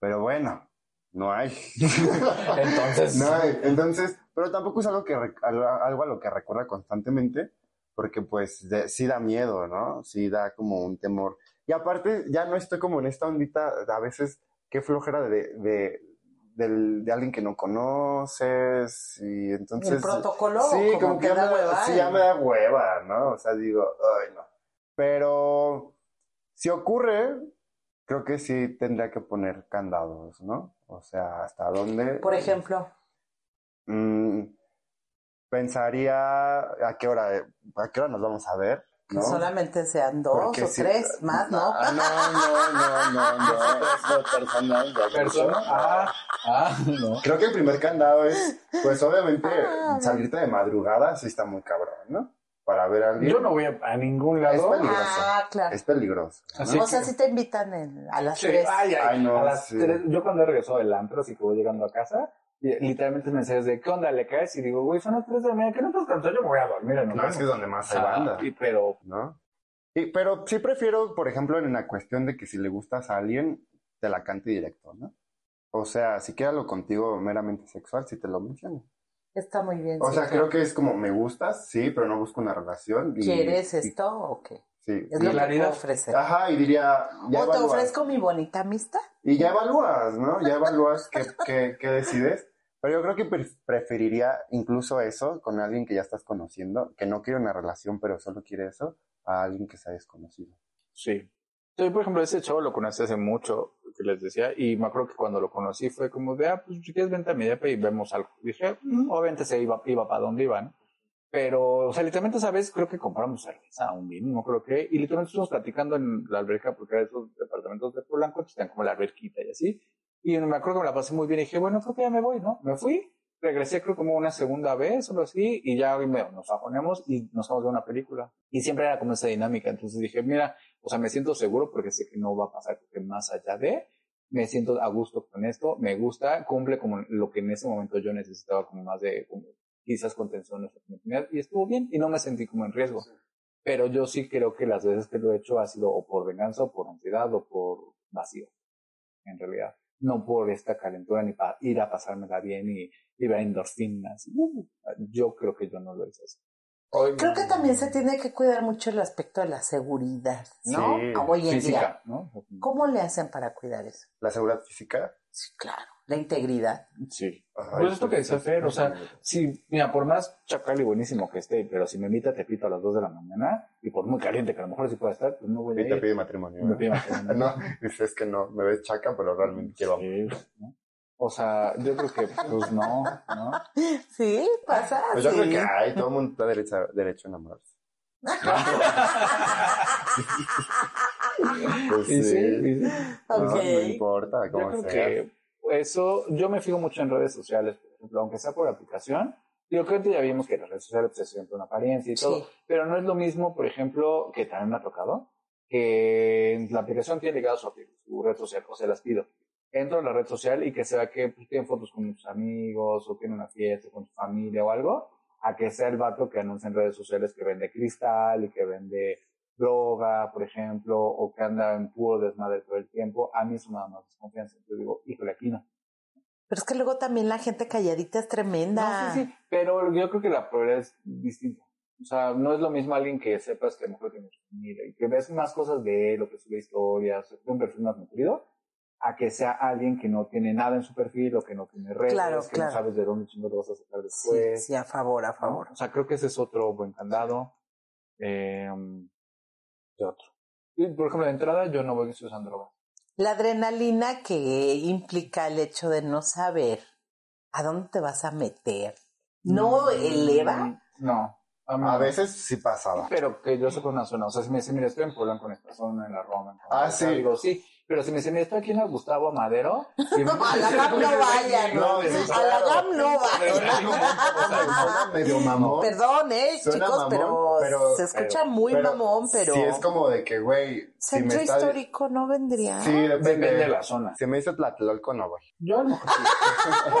S1: Pero bueno, no hay. *laughs*
S2: Entonces,
S1: no hay. Entonces, pero tampoco es algo, que, algo a lo que recurra constantemente, porque pues de- sí da miedo, ¿no? Sí da como un temor. Y aparte, ya no estoy como en esta ondita, a veces, qué flojera de, de, de alguien que no conoces, y entonces...
S3: el protocolo
S1: Sí,
S3: como,
S1: como, que, ya, me,
S3: hueva.
S1: sí,
S3: ¿eh?
S1: ya me da hueva, ¿no? O sea, digo, ay, no. Pero si ocurre, creo que sí tendría que poner candados, ¿no? O sea, ¿hasta dónde?
S3: Por ejemplo,
S1: Mm, pensaría a qué hora, a qué hora nos vamos a ver,
S3: que
S1: ¿no?
S3: solamente sean dos
S1: Porque
S3: o tres más, ¿no?
S1: Ah, no, no, no, no, no, *laughs* es personal, ya
S2: persona. Ah, ah, no.
S1: Creo que el primer candado es, pues obviamente,
S3: Ah,
S1: salirte de madrugada sí está muy cabrón, ¿no? Para ver a alguien.
S2: Yo no voy a, a ningún
S1: Es
S2: lado.
S1: peligroso.
S3: Ah, claro.
S1: Es peligroso. ¿no?
S2: Así
S3: o sea,
S2: que-
S3: si te invitan en- a las
S2: Sí,
S3: tres.
S2: ay, ay,
S1: Ay, no,
S2: a las
S1: sí.
S2: tres- yo cuando he regresado del antro, así que voy llegando a casa, literalmente mensajes de, ¿qué onda? ¿Le caes? Y digo, güey, son las 3 de la mañana, ¿qué no estás cansado? Yo me voy a dormir.
S1: No, es que es donde más hay banda,
S2: pero,
S1: ¿no? Y, pero sí prefiero, por ejemplo, en la cuestión de que si le gustas a alguien, te la cante directo, ¿no? O sea, si quiere algo contigo meramente sexual, sí te lo menciono.
S3: Está muy bien.
S1: O
S3: sí,
S1: sea, creo que es como, me gustas, sí, pero no busco una relación. y-
S3: ¿Quieres
S1: y-
S3: esto o qué?
S1: Sí.
S3: Es
S1: y-
S3: lo que
S2: claridad.
S3: puedo ofrecer.
S1: Ajá, y diría, ya
S3: o te
S1: evalúas.
S3: ofrezco mi bonita amistad.
S1: Y ya evalúas, ¿no? Ya evalúas qué, qué, qué decides. Pero yo creo que pre- preferiría incluso eso con alguien que ya estás conociendo, que no quiere una relación, pero solo quiere eso, a alguien que sea desconocido.
S2: sí. Yo, por ejemplo, ese chavo lo conocí hace mucho, que les decía, y me acuerdo que cuando lo conocí fue como de, ah, pues si quieres vente a mi depa y vemos algo. Dije, "Mm", obviamente se iba, iba para donde iban, pero, o sea, literalmente esa vez creo que compramos cerveza, un vino, no creo que, y literalmente estuvimos platicando en la alberca, porque era esos departamentos de Polanco, que están como la alberquita y así, y me acuerdo que me la pasé muy bien y dije, bueno, creo que ya me voy, ¿no? Me fui, regresé creo como una segunda vez o así, y ya me- nos aponemos y nos vamos a ver una película. Y siempre era como esa dinámica, entonces dije, mira, o sea, me siento seguro porque sé que no va a pasar que más allá de, me siento a gusto con esto, me gusta, cumple como lo que en ese momento yo necesitaba como más de, quizás esta oportunidad, y estuvo bien y no me sentí como en riesgo. Pero yo sí creo que las veces que lo he hecho ha sido o por venganza o por ansiedad o por vacío, en realidad. No por esta calentura ni para ir a pasármela bien y, y ver endorfinas. Yo creo que yo no lo hice así. Hoy-
S3: Creo que también se tiene que cuidar mucho el aspecto de la seguridad, ¿no?
S1: Sí,
S3: Hoy en día.
S2: física, ¿no?
S3: ¿Cómo le hacen para cuidar eso?
S1: La seguridad física.
S3: Sí, claro. La integridad.
S2: Sí. Pues esto que decía
S1: sí,
S2: Fer, o sea,
S1: sí.
S2: Sí, mira, por más chacal y buenísimo que esté, pero si me invita te pito a las 2 de la mañana, y por muy caliente que a lo mejor sí pueda estar, pues no voy a
S1: Y te
S2: ir.
S1: pide matrimonio.
S2: Me
S1: ¿no?
S2: pide *laughs* matrimonio.
S1: No, dices que no, me ves chaca, pero realmente quiero amor.
S2: Sí, ¿no? O sea, yo creo que, pues no, ¿no?
S3: Sí, pasa.
S1: Pues yo
S3: sí.
S1: creo que ay, todo el mundo está derecho, derecho a enamorarse. *laughs* *laughs* Pues
S2: sí,
S1: sí.
S2: y sí.
S1: No,
S3: Ok.
S1: no importa
S2: Yo
S1: cómo
S2: creo
S1: sea.
S2: que eso, yo me fijo mucho en redes sociales, por ejemplo, aunque sea por aplicación. Digo, creo que ya vimos que las redes sociales es siempre una apariencia y todo, pero no es lo mismo, por ejemplo, que también me ha tocado, que la aplicación tiene ligado su, su red social, o se las pido. Entro a la red social y que se vea que pues, tienen fotos con sus amigos, o tiene una fiesta con su familia o algo, a que sea el vato que anuncia en redes sociales que vende cristal y que vende droga, por ejemplo, o que anda en puro desmadre todo el tiempo, a mí eso me da más desconfianza. Yo digo, híjole, aquí no.
S3: Pero es que luego también la gente calladita es tremenda.
S2: No, sí, sí, pero yo creo que la probabilidad es distinta. O sea, no es lo mismo alguien que sepas que a lo mejor tiene su familia y que ves más cosas de él, o que sube historias, un perfil más nutrido, a que sea alguien que no tiene nada en su perfil o que no tiene redes,
S3: Claro,
S2: que
S3: claro.
S2: no sabes de dónde chingo te vas a sacar
S3: Sí,
S2: después.
S3: sí, a favor, a
S2: ¿no?
S3: favor.
S2: O sea, creo que ese es otro buen candado. Eh, ¿Qué otro? Y, por ejemplo, de entrada yo no voy a usar drogas.
S3: La adrenalina que implica el hecho de no saber a dónde te vas a meter, ¿no eleva?
S2: Mm, No. A, mí
S1: A
S2: no.
S1: veces sí pasaba.
S2: Pero que yo sepa una zona. O sea, si me dice, mira, estoy en Puebla con esta zona, en la Roma. en
S1: Ah,
S2: Condesa",
S1: sí.
S2: Digo, sí. Pero si me dice, mira, estoy aquí en el Gustavo Madero. y- *laughs*
S3: A la GAM no vayan.
S1: No,
S3: a la GAM no vayan.
S1: medio mamón.
S3: Perdón, eh,
S1: Suena
S3: chicos,
S1: mamón,
S3: pero,
S1: pero-
S3: se escucha
S2: pero-
S3: muy
S1: Pero
S3: mamón, pero
S1: Sí, es como de que, güey, si me
S3: centro
S1: está...
S3: histórico no vendría.
S1: Sí, depende.
S2: Depende de la zona.
S1: Si me dice Tlatelolco, no voy.
S2: Yo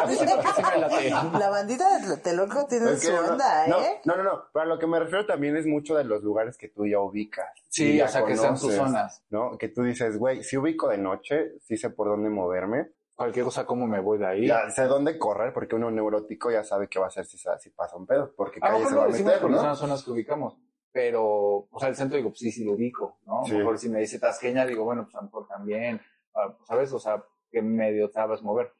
S2: sí. *laughs* Late.
S3: La bandita de Tlatelolco tiene
S1: Es que
S3: su
S1: no-
S3: onda,
S1: no,
S3: ¿eh?
S1: No, no, no. Pero a lo que me refiero también es mucho de los lugares que tú ya ubicas.
S2: Sí, o sea, que sean tus zonas.
S1: ¿No? Que tú dices, güey, si de noche, sí sé por dónde moverme.
S2: Cualquier cosa, cómo me voy de ahí.
S1: Ya sé dónde correr, porque uno neurótico ya sabe qué va a hacer si, si pasa un pedo. Porque calle se va a meter,
S2: son
S1: ¿no?
S2: las zonas que ubicamos. Pero, o sea, el centro digo, pues sí, sí lo ubico, ¿no?
S1: Sí.
S2: A lo mejor si me dice Tasqueña, digo, bueno, pues a lo mejor también, ah, ¿sabes? O sea, que medio sabes mover.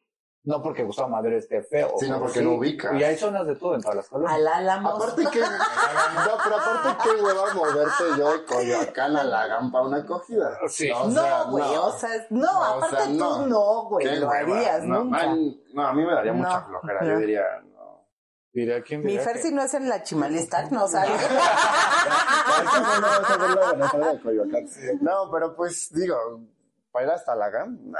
S2: No porque Gustavo Madero esté feo.
S1: Sino
S2: pero
S1: porque no ubicas.
S2: Y hay zonas de todo en todas las colonias.
S3: Al Álamos.
S1: Aparte que... *laughs* no, pero aparte qué hueva moverte yo de Coyoacán a la Gampa una acogida.
S2: Sí.
S1: O sea,
S3: No, güey,
S1: no.
S3: o sea, no,
S1: No, o
S3: aparte
S1: sea,
S3: tú
S1: no.
S3: no, güey,
S1: Qué
S3: lo
S1: hueva.
S3: harías
S1: no,
S3: nunca.
S1: man, no, a mí me daría
S3: No,
S1: mucha flojera.
S3: no.
S1: Yo diría, no.
S2: Diría, ¿quién
S3: Mi Fer
S2: que-
S3: si no es en la Chimalistac, no sale. *laughs* *laughs*
S1: No, pero pues digo, para ir hasta la GAM, nah,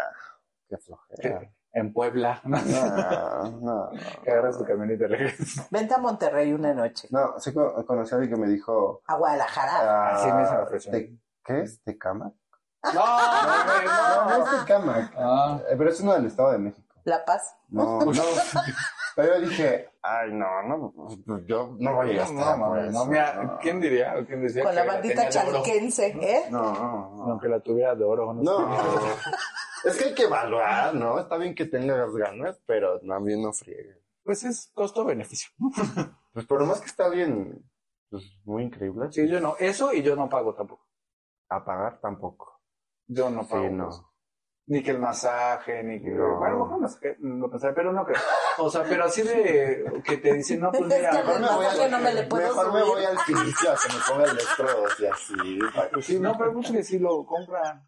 S1: qué flojera.
S2: En Puebla. *laughs*
S1: No, no,
S2: que agarras tu camioneta y regresas.
S3: Vente a Monterrey una noche.
S1: no. sí co- conocí a alguien que me dijo,
S3: A Guadalajara.
S1: ah,
S2: Así me se ofreció.
S1: ¿te- ¿qué es? ¿Tecama?
S2: No,
S1: No, no es Tecama,
S2: Ah,
S1: eh, pero es uno del Estado de México.
S3: La Paz.
S1: No, no. *laughs* Pero yo dije, ay, no, no, pues, yo no voy a hasta
S2: no, no, mira,
S1: no.
S2: ¿quién diría? ¿Quién decía
S3: Con
S2: que
S3: la bandita chalquense, ¿eh?
S1: No, no, no.
S2: Aunque la tuviera de oro, no,
S1: No,
S2: sé.
S1: es que hay que evaluar, ¿no? Está bien que tengas ganas, pero también no friegue.
S2: Pues es costo-beneficio. *laughs*
S1: Pues por lo más que está bien, pues muy increíble.
S2: Sí, yo no. Eso y yo no pago tampoco.
S1: A pagar tampoco.
S2: Yo no pago.
S1: Sí, no.
S2: Ni que el masaje, ni que...
S1: No.
S2: Bueno, a lo mejor masaje, no pensaré, pero no creo. O sea, pero así de que te dicen, no, pues *laughs*
S3: Es
S2: mira,
S3: que
S2: mejor me voy
S3: masaje
S2: a...
S3: no me le puedo
S1: mejor me
S3: subir.
S1: voy al silicio a que me ponga electrodos y así.
S2: Pues sí, no, pero muchos que sí lo compran.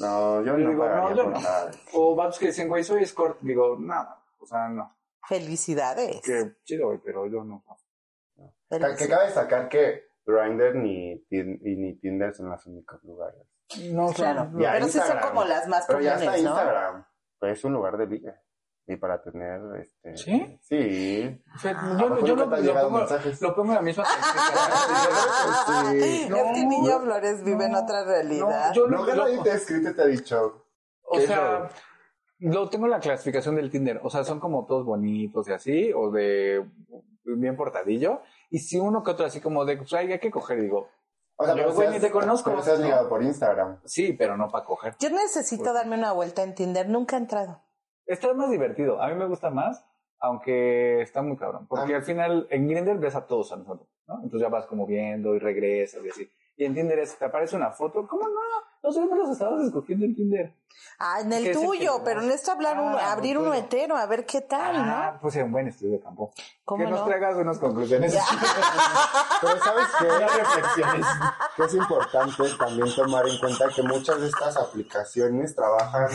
S1: No, yo no
S2: digo, no, yo no.
S1: nada.
S2: O vatos que dicen, güey, soy escort. Digo, no, o sea, no.
S3: Felicidades.
S2: Que chido, güey, pero yo no.
S1: Ca- Que cabe destacar que Grindr ni, ni Tinder son los únicos lugares.
S2: No,
S3: Claro. Pero sí son como las más
S1: Pero ya está
S3: ¿no?
S1: Instagram. Pues es un lugar de liga. Y para tener, este...
S2: ¿Sí?
S1: Sí.
S2: Fe-
S1: ¿A
S2: Yo,
S1: poco
S2: yo
S1: nunca
S2: lo, lo pongo,
S1: mensajes?
S2: lo pongo en la misma. *laughs*
S1: Sí.
S3: es que Niño Flores vive en
S2: No,
S3: otra realidad.
S2: No, yo lo,
S1: nadie te ha escrito y te ha dicho...
S2: o
S1: ¿qué
S2: sea, lo tengo en la clasificación del Tinder. O sea, son como todos bonitos y así, o de bien portadillo. Y si uno que otro así como de, pues ay, hay que coger, digo,
S1: O sea,
S2: Yo,
S1: pero
S2: güey, ni te conozco,
S1: Pero
S2: ¿no?
S1: ligado por Instagram.
S2: sí, pero no para coger.
S3: Yo necesito darme una vuelta en Tinder. Nunca he entrado.
S2: Está más divertido. A mí me gusta más, aunque está muy cabrón. Porque
S1: Ah.
S2: al final en Grindr ves a todos a nosotros, ¿no? Entonces ya vas como viendo y regresas y así. Y en Tinder es, te aparece una foto. ¿Cómo no? Nosotros los estabas escogiendo en Tinder.
S3: Ah, en el
S2: ¿Qué es el
S3: tuyo,
S2: que-
S3: pero necesito hablar un-
S2: Ah,
S3: abrir
S2: pues,
S3: uno
S2: bueno.
S3: entero, a ver qué tal,
S2: Ah,
S3: ¿no?
S2: pues es un buen estudio de campo.
S3: ¿Cómo
S2: que nos
S3: no?
S2: traigas unas conclusiones. *laughs*
S1: Pero ¿sabes qué?
S2: unas reflexiones.
S1: que es importante también tomar en cuenta que muchas de estas aplicaciones trabajan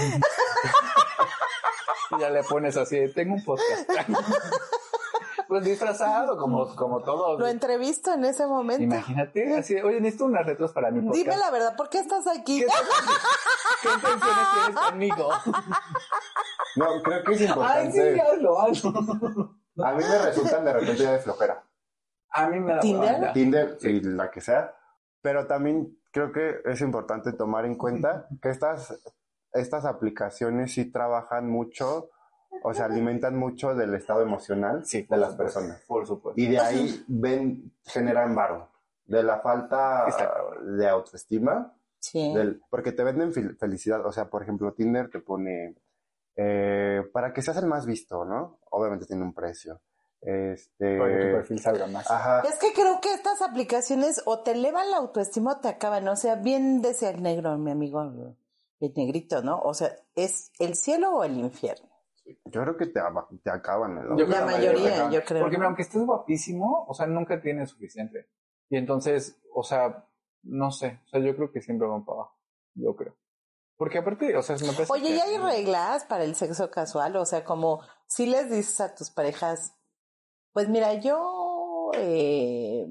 S2: Y *laughs* ya le pones así, tengo un podcast. *laughs* pues disfrazado, como, como todos.
S3: Lo entrevisto en ese momento.
S2: Imagínate, así, oye, necesito unas retros para mi podcast.
S3: Dime la verdad, ¿por qué estás aquí?
S2: ¿Qué, ¿Qué intenciones tienes conmigo?
S1: no creo que es
S2: Ay,
S1: importante
S2: sí, hazlo, hazlo.
S1: a mí me resultan de repente ya de flojera
S2: A mí me da
S3: ¿Tinder?
S1: Tinder y la que sea pero también creo que es importante tomar en cuenta que estas estas aplicaciones sí trabajan mucho o se alimentan mucho del estado emocional
S2: Sí,
S1: de las personas
S2: Por supuesto.
S1: y de ahí ven generan varo de la falta de autoestima
S3: Sí.
S1: Del- porque te venden fel- felicidad. O sea, por ejemplo, Tinder te pone eh, para que seas el más visto, ¿no? Obviamente tiene un precio. Este.
S2: Para que tu perfil salga más.
S1: Ajá.
S3: Es que creo que estas aplicaciones o te elevan la autoestima o te acaban. O sea, bien decía el negro, mi amigo, el negrito, ¿no? O sea, ¿es el cielo o el infierno?
S1: Yo creo que te, te acaban.
S2: creo
S3: La mayoría,
S2: acaban.
S3: yo creo.
S2: Porque mira, aunque estés guapísimo, o sea, nunca tienes suficiente. Y entonces, o sea, no sé, o sea, yo creo que siempre van para abajo, yo creo. Porque aparte, o sea, me parece
S3: Oye,
S2: que-
S3: ¿y hay reglas para el sexo casual? O sea, como si les dices a tus parejas, pues mira, yo eh,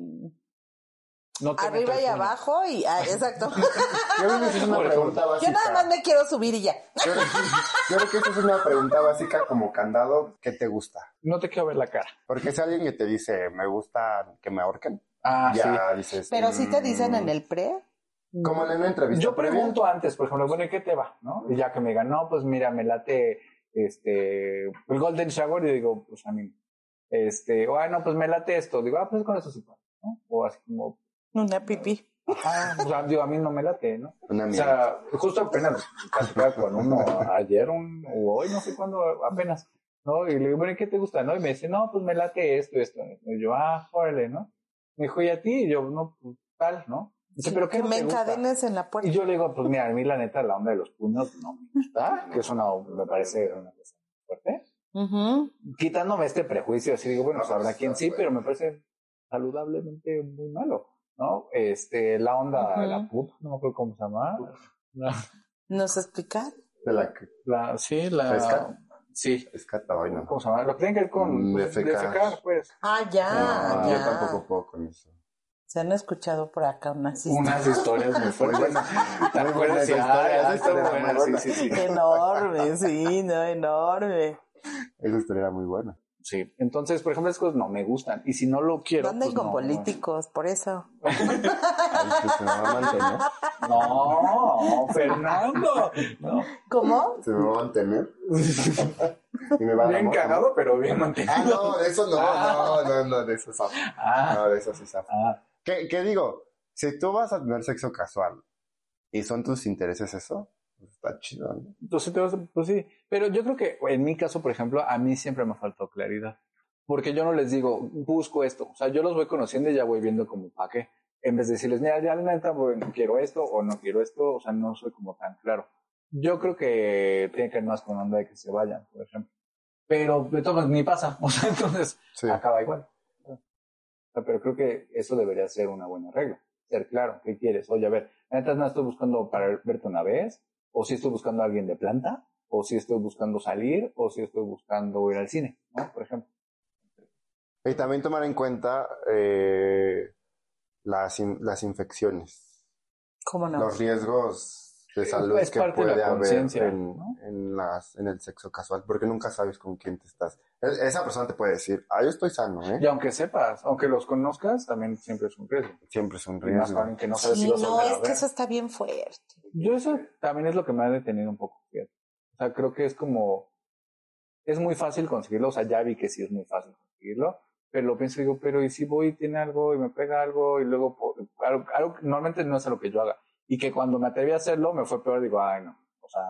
S2: No te
S3: arriba y abajo y ah, exacto. *laughs*
S1: Yo creo que esa es una pregunta
S3: yo
S1: básica.
S3: nada más me quiero subir y ya.
S1: Yo creo, yo creo que esa es una pregunta básica como candado que te gusta.
S2: No te quiero ver la cara.
S1: Porque si alguien que te dice, me gusta que me ahorquen,
S2: Ah,
S1: ya dices.
S3: Pero si te dicen
S1: mm,
S3: en el pre,
S1: Como en una entrevista.
S2: Yo
S1: previa.
S2: pregunto antes, por ejemplo, bueno, ¿y qué te va? ¿No? Y ya que me digan, no, pues mira, me late este el Golden Shower, y digo, pues a mí. Este, o ah, no, pues me late esto. Digo, ah, pues con eso sí puedo, ¿no? O así como,
S3: una pipí.
S2: ah, o sea, digo, a mí no me late, ¿no?
S1: Una
S2: O sea, justo apenas platicaba con uno ayer un, o hoy, no sé cuándo, apenas, ¿no? Y le digo, bueno, ¿y qué te gusta, no? Y me dice, no, pues me late esto, esto. Y yo, ah, órale, ¿no? Me dijo, ¿y a ti? Y yo, no, pues tal, ¿no? Dice, ¿pero qué
S3: que
S2: no
S3: me
S2: te gusta?
S3: encadenes en la puerta.
S2: Y yo le digo, pues mira, a mí la neta, la onda de los puños no me gusta, que es una, me parece una cosa muy fuerte. Quitándome este prejuicio, así digo, bueno, pues habrá quien sí, pero me parece saludablemente muy malo, ¿no? Este, la onda de la
S3: Ujú.
S2: puta, no me acuerdo cómo se llama. La,
S3: ¿Nos explicar?
S1: De la
S2: la- sí, la... Sí,
S1: es cata hoy, ¿no?
S2: ¿cómo se llama? Lo que tiene que ver con
S1: Mm,
S2: pues,
S1: defecar.
S2: defecar, pues.
S3: Ah, ya,
S1: No,
S3: ya.
S1: Yo tampoco puedo con eso.
S3: Se han escuchado por acá unas
S2: Unas historias muy fuertes. ¿Te
S1: Muy buena
S2: acuerdas? Sí,
S1: esa historia,
S2: ah, sí, sí, sí.
S3: Enorme, sí, no, enorme.
S1: Esa historia era muy buena.
S2: Sí, entonces, por ejemplo, esas cosas no me gustan. Y si no lo quiero.
S3: Anden
S2: pues,
S3: con
S2: no,
S3: políticos, por eso. *laughs*
S1: Ay, pues se me va a mantener.
S2: No, Fernando. No.
S3: ¿Cómo?
S1: Se me va a mantener. *laughs* Y me va a dar
S2: Bien
S1: amor,
S2: cagado,
S1: ¿no?
S2: pero bien mantenido.
S1: Ah, no, de eso no,
S2: Ah.
S1: no, no, no, de eso sabe.
S2: Ah,
S1: No, de eso sí sabe.
S2: ah.
S1: ¿Qué, ¿Qué digo? Si tú vas a tener sexo casual y son tus intereses eso, pues está chido, ¿no?
S2: Entonces, te vas a- pues sí. Pero yo creo que en mi caso, por ejemplo, a mí siempre me faltó claridad. Porque yo no les digo, busco esto. O sea, yo los voy conociendo y ya voy viendo como para qué. En vez de decirles, mira, ya la neta, bueno, quiero esto o no quiero esto. O sea, no soy como tan claro. Yo creo que tiene que ver más con onda de que se vayan, por ejemplo. Pero de todas ni pasa. *laughs* O sea, entonces
S1: Sí.
S2: acaba igual. Pero creo que eso debería ser una buena regla. Ser claro, ¿qué quieres? Oye, a ver, neta no estoy buscando para verte una vez, o si estoy buscando a alguien de planta, o si estoy buscando salir, o si estoy buscando ir al cine, ¿no? Por ejemplo.
S1: Y también tomar en cuenta eh, las, in- las infecciones,
S3: ¿Cómo no?
S1: los riesgos de salud
S2: Es
S1: que
S2: la
S1: puede haber en,
S2: ¿no?
S1: en, las, en el sexo casual, porque nunca sabes con quién te estás. E- Esa persona te puede decir, ah, yo estoy sano, ¿eh?
S2: Y aunque sepas, aunque los conozcas, también siempre es un riesgo.
S1: Siempre es un
S2: Y más
S1: riesgo.
S2: que no sabes si
S3: Sí,
S2: los
S3: no,
S2: vas a
S3: es que eso está bien fuerte.
S2: Yo eso también es lo que me ha detenido un poco. fíjate. O sea, creo que es como, es muy fácil conseguirlo, o sea, ya vi que sí es muy fácil conseguirlo, pero lo pienso y digo, pero ¿y si voy tiene algo y me pega algo y luego, algo, algo normalmente no es lo que yo haga. Y que cuando me atreví a hacerlo me fue peor, digo, ay no, o sea,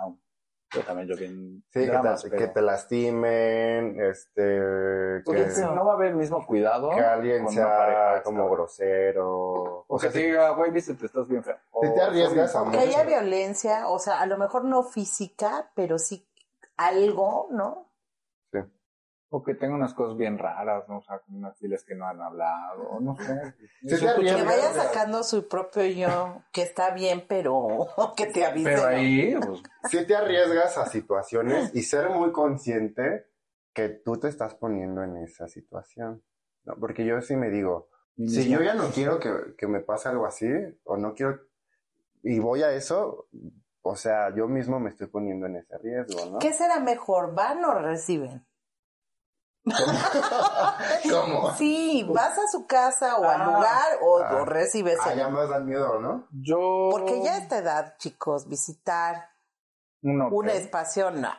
S2: yo también yo bien
S1: Sí, que te,
S2: pero-
S1: que te lastimen, este,
S2: Porque
S1: que,
S2: no va a haber el mismo cuidado.
S1: que alguien sea
S2: pareja
S1: como grosero.
S2: O sea,
S1: que
S2: si diga, güey, viste, te estás bien feo.
S1: Si te arriesgas a
S3: Que haya violencia, o sea, a lo mejor no física, pero sí algo, ¿no?
S2: O que tenga unas cosas bien raras, ¿no? O sea, con unas filas que no han hablado, no sé.
S1: Sí,
S3: Que vaya sacando su propio yo, que está bien, pero *laughs* que te avise.
S2: Pero ahí, pues,
S1: Si te arriesgas a situaciones y ser muy consciente que tú te estás poniendo en esa situación. ¿no? Porque yo sí me digo, si yo ya no quiero que, que me pase algo así, o no quiero, y voy a eso, o sea, yo mismo me estoy poniendo en ese riesgo, ¿no?
S3: ¿Qué será mejor, van o reciben?
S1: ¿Cómo?
S3: Sí, vas a su casa o al
S2: Ah.
S3: lugar o,
S1: Ah.
S3: o recibes.
S1: Ah,
S3: el-
S1: ya más dan miedo, ¿no?
S2: yo...
S3: Porque ya a esta edad, chicos, visitar
S2: Un hotel.
S3: un espacio, no.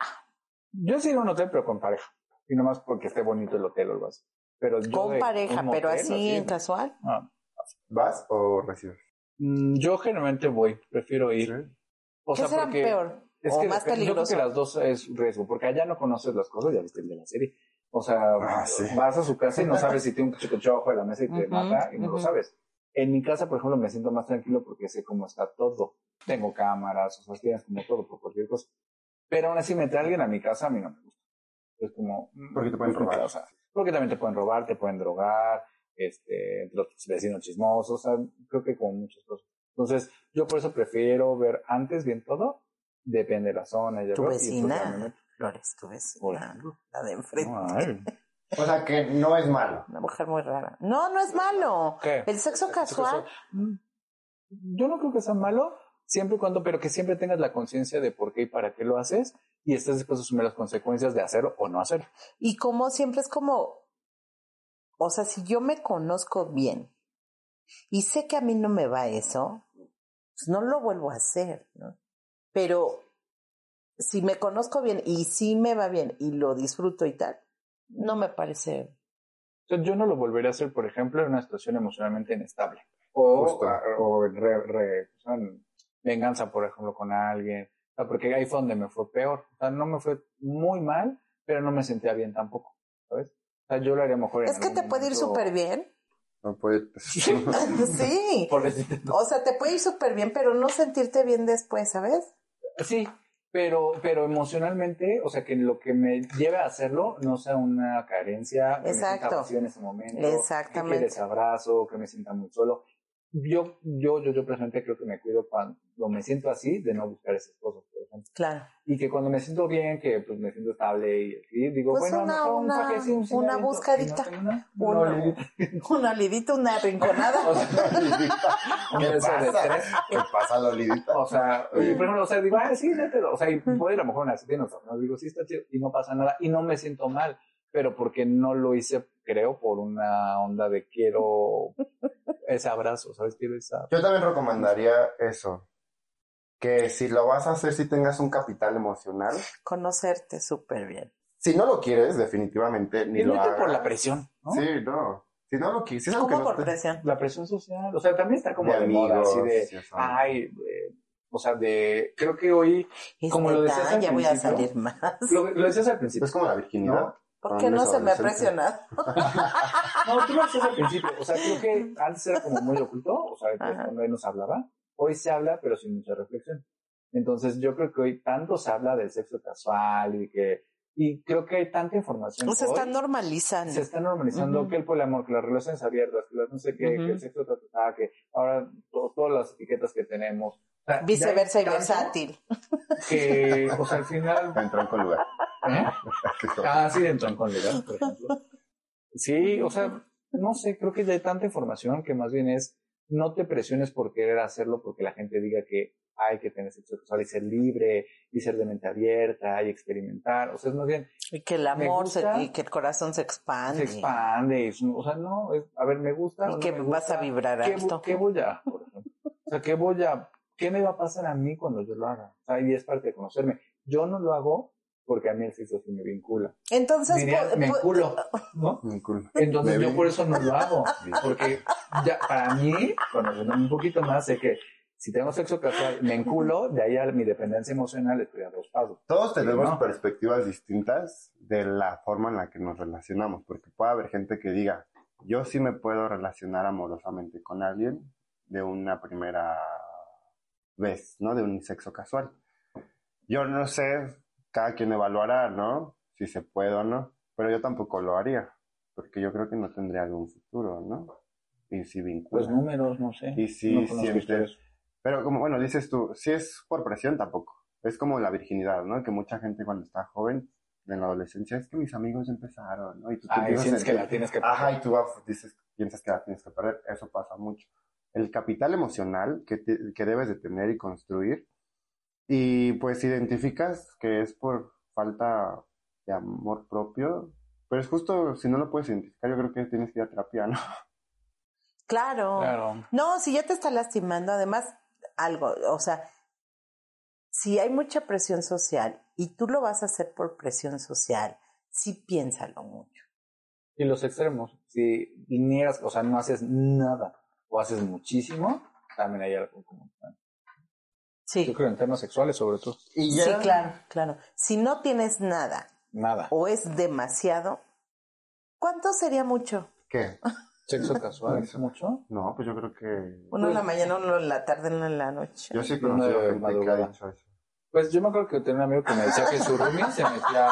S2: Yo sí un hotel, pero con pareja. Y nomás porque esté bonito el hotel o algo así. Pero yo
S3: Con
S2: de
S3: pareja, pero así en casual.
S2: Ah.
S1: ¿Vas o recibes?
S2: Mm, Yo generalmente voy, prefiero ir. O
S3: ¿Qué
S2: sea,
S3: será
S2: porque
S3: peor?
S2: es
S3: o
S2: que
S3: más
S2: Yo creo que las dos es riesgo, porque allá no conoces las cosas, ya viste el de la serie. O sea,
S1: Ah, sí.
S2: vas a su casa y no sabes si tiene un chicocho abajo de la mesa y te mata y no lo sabes. En mi casa, por ejemplo, me siento más tranquilo porque sé cómo está todo. Tengo cámaras, o sea, tienes como todo por cualquier cosa. Pero aún así, meter a alguien a mi casa a mí no me gusta. Es como... mm,
S1: Porque te pueden robar.
S2: O sea, porque también te pueden robar, te pueden drogar, este, los vecinos chismosos, o sea, creo que con muchas cosas. Entonces, yo por eso prefiero ver antes bien todo, depende de la zona. y de
S3: Tu
S2: pues
S3: vecina. Flores,
S2: Por
S3: vecina,
S2: ejemplo.
S3: la de enfrente.
S2: Ay. *laughs*
S1: O sea, que no es malo.
S3: Una mujer muy rara. No, no es malo.
S2: ¿Qué?
S3: El sexo casual.
S2: Yo no creo que sea malo, siempre y cuando, pero que siempre tengas la conciencia de por qué y para qué lo haces y estés dispuesto a asumir las consecuencias de hacerlo o no hacerlo.
S3: Y como siempre es como, o sea, si yo me conozco bien y sé que a mí no me va eso, pues no lo vuelvo a hacer, ¿no? Pero si me conozco bien y sí me va bien y lo disfruto y tal, no me parece.
S2: Yo no lo volvería a hacer, por ejemplo, en una situación emocionalmente inestable. O,
S1: Justo.
S2: o re- re- o sea, en venganza, por ejemplo, con alguien. O sea, porque ahí fue donde me fue peor. O sea, no me fue muy mal, pero no me sentía bien tampoco, ¿sabes? O sea, yo lo haría mejor en
S3: Es que te puede ir súper bien.
S1: No puede. *laughs* *laughs*
S3: sí.
S2: Por decirte-
S3: O sea, te puede ir súper bien, pero no sentirte bien después, ¿sabes?
S2: Sí, pero, pero emocionalmente, o sea, que lo que me lleve a hacerlo no sea una carencia, que me sienta
S3: Exacto.
S2: vacío en ese momento,
S3: Exactamente.
S2: que quiera ese abrazo, que me sienta muy solo. Yo, yo, yo, yo personalmente creo que me cuido cuando me siento así de no buscar esas cosas, por ejemplo.
S3: Claro.
S2: Y que cuando me siento bien, que pues me siento estable y, y digo,
S3: Pues
S2: bueno,
S3: una-
S2: un
S3: una-
S2: paquete, un
S3: una
S2: cigarrito,
S3: buscadita.
S2: y no
S3: Una-
S2: una.
S3: Una olidita, una rinconada. *laughs*
S2: O sea, un
S1: ¿Qué *laughs* pasa? ¿Qué pasa, Lolidita?
S2: O sea, y, por ejemplo, o sea, digo, ah, sí, mételo. O sea, y puedo ir a lo mejor una tienda, ¿no? Digo, sí, está chido, y no pasa nada, y no me siento mal, pero porque no lo hice, creo, por una onda de quiero ese abrazo, ¿sabes? Quiero esa...
S1: Yo también recomendaría eso. Que si lo vas a hacer, si tengas un capital emocional.
S3: Conocerte súper bien.
S1: Si no lo quieres, definitivamente ni
S2: Y
S1: lo
S2: no
S1: hagas.
S2: por la presión, ¿no?
S1: Sí, no. Si no lo que
S3: ¿Cómo
S1: no
S3: por
S1: te-
S3: presión?
S2: La presión social, o sea, también está como
S1: de
S2: de, moda,
S1: amigos.
S2: así de,
S1: sí,
S2: ay, eh, o sea, de, creo que hoy,
S3: Es
S2: Como lo decías al
S3: ya voy a
S2: principio.
S3: salir más.
S2: lo, lo decías al principio,
S1: Es como la virginidad.
S2: ¿no?
S3: Porque no se me ha presionado. *laughs*
S2: No, tú lo decías al principio. O sea, creo que antes era como muy oculto. O sea, cuando él nos hablaba. Hoy se habla, pero sin mucha reflexión. Entonces, yo creo que hoy tanto se habla del sexo casual y que. Y creo que hay tanta información.
S3: Se
S2: hoy,
S3: está normalizando.
S2: se está normalizando que el poliamor, que las relaciones abiertas, que las no sé qué, que el sexo tata, que ahora to- todas las etiquetas que tenemos. O sea,
S3: Viceversa y versátil.
S2: Que, o sea, al final.
S1: Entró con lugar.
S2: ¿Eh? Ah, sí, dentro en legal, por ejemplo. Sí, o sea, no sé, creo que ya hay tanta información que más bien es no te presiones por querer hacerlo porque la gente diga que hay que tener sexo sexual y ser libre y ser de mente abierta y experimentar. O sea, es más bien
S3: Y que el amor se-
S2: gusta.
S3: y que el corazón se expande.
S2: se expande. es o sea, no, es- a ver, me gusta.
S3: Y
S2: no
S3: que
S2: me
S3: vas
S2: gusta,
S3: a vibrar
S2: ¿qué,
S3: alto.
S2: ¿Qué voy a, por ejemplo? O sea, ¿qué voy a, qué me va a pasar a mí cuando yo lo haga? O sea, y es parte de conocerme. Yo no lo hago porque a mí el sexo sí me vincula.
S3: Entonces,
S2: Diría,
S3: po-
S2: me
S3: po-
S2: enculo, ¿no?
S1: Cool.
S2: Entonces
S1: Me
S2: yo
S1: vi.
S2: por eso no lo hago, *laughs* porque ya para mí, conociéndome un poquito más, sé que si tengo sexo casual, me enculo, de ahí a mi dependencia emocional estoy a dos pasos.
S1: Todos tenemos
S2: ¿no?
S1: perspectivas distintas de la forma en la que nos relacionamos, porque puede haber gente que diga, yo sí me puedo relacionar amorosamente con alguien de una primera vez, ¿no? De un sexo casual. Yo no sé, cada quien evaluará, ¿no? Si se puede o no, pero yo tampoco lo haría, porque yo creo que no tendría algún futuro, ¿no? Y si vincula.
S2: Los números, no sé.
S1: Y sí
S2: no historias.
S1: Pero como, bueno, dices tú, si es por presión tampoco. Es como la virginidad, ¿no? Que mucha gente cuando está joven, en la adolescencia, es que mis amigos empezaron, ¿no? Y tú
S2: Ay,
S1: empiezas
S2: sientes
S1: a
S2: que la tienes que
S1: Ajá, y tú vas- dices, piensas que la tienes que perder. Eso pasa mucho. El capital emocional que, te- que debes de tener y construir. Y pues identificas que es por falta de amor propio. Pero es justo, si no lo puedes identificar, yo creo que tienes que ir a terapia, ¿no?
S3: claro.
S2: Claro.
S3: No, si ya te está lastimando, además, algo, o sea, si hay mucha presión social y tú lo vas a hacer por presión social, sí piénsalo mucho.
S2: Y los extremos, si niegas, o sea, no haces nada o haces muchísimo, también hay algo como...
S3: Sí,
S2: Yo creo en temas sexuales sobre todo.
S1: Y
S3: sí, claro, claro. Si no tienes nada
S2: Nada.
S3: o es demasiado, ¿Cuánto sería mucho?
S1: ¿Qué? *laughs*
S2: ¿Sexo casual es mucho?
S1: No, pues yo creo que...
S3: Uno en la mañana, uno en la tarde, uno en la noche.
S1: Yo sí conocido
S2: de
S1: gente que ha dicho eso.
S2: Pues yo me acuerdo que tenía un amigo que me decía que su roomie se metía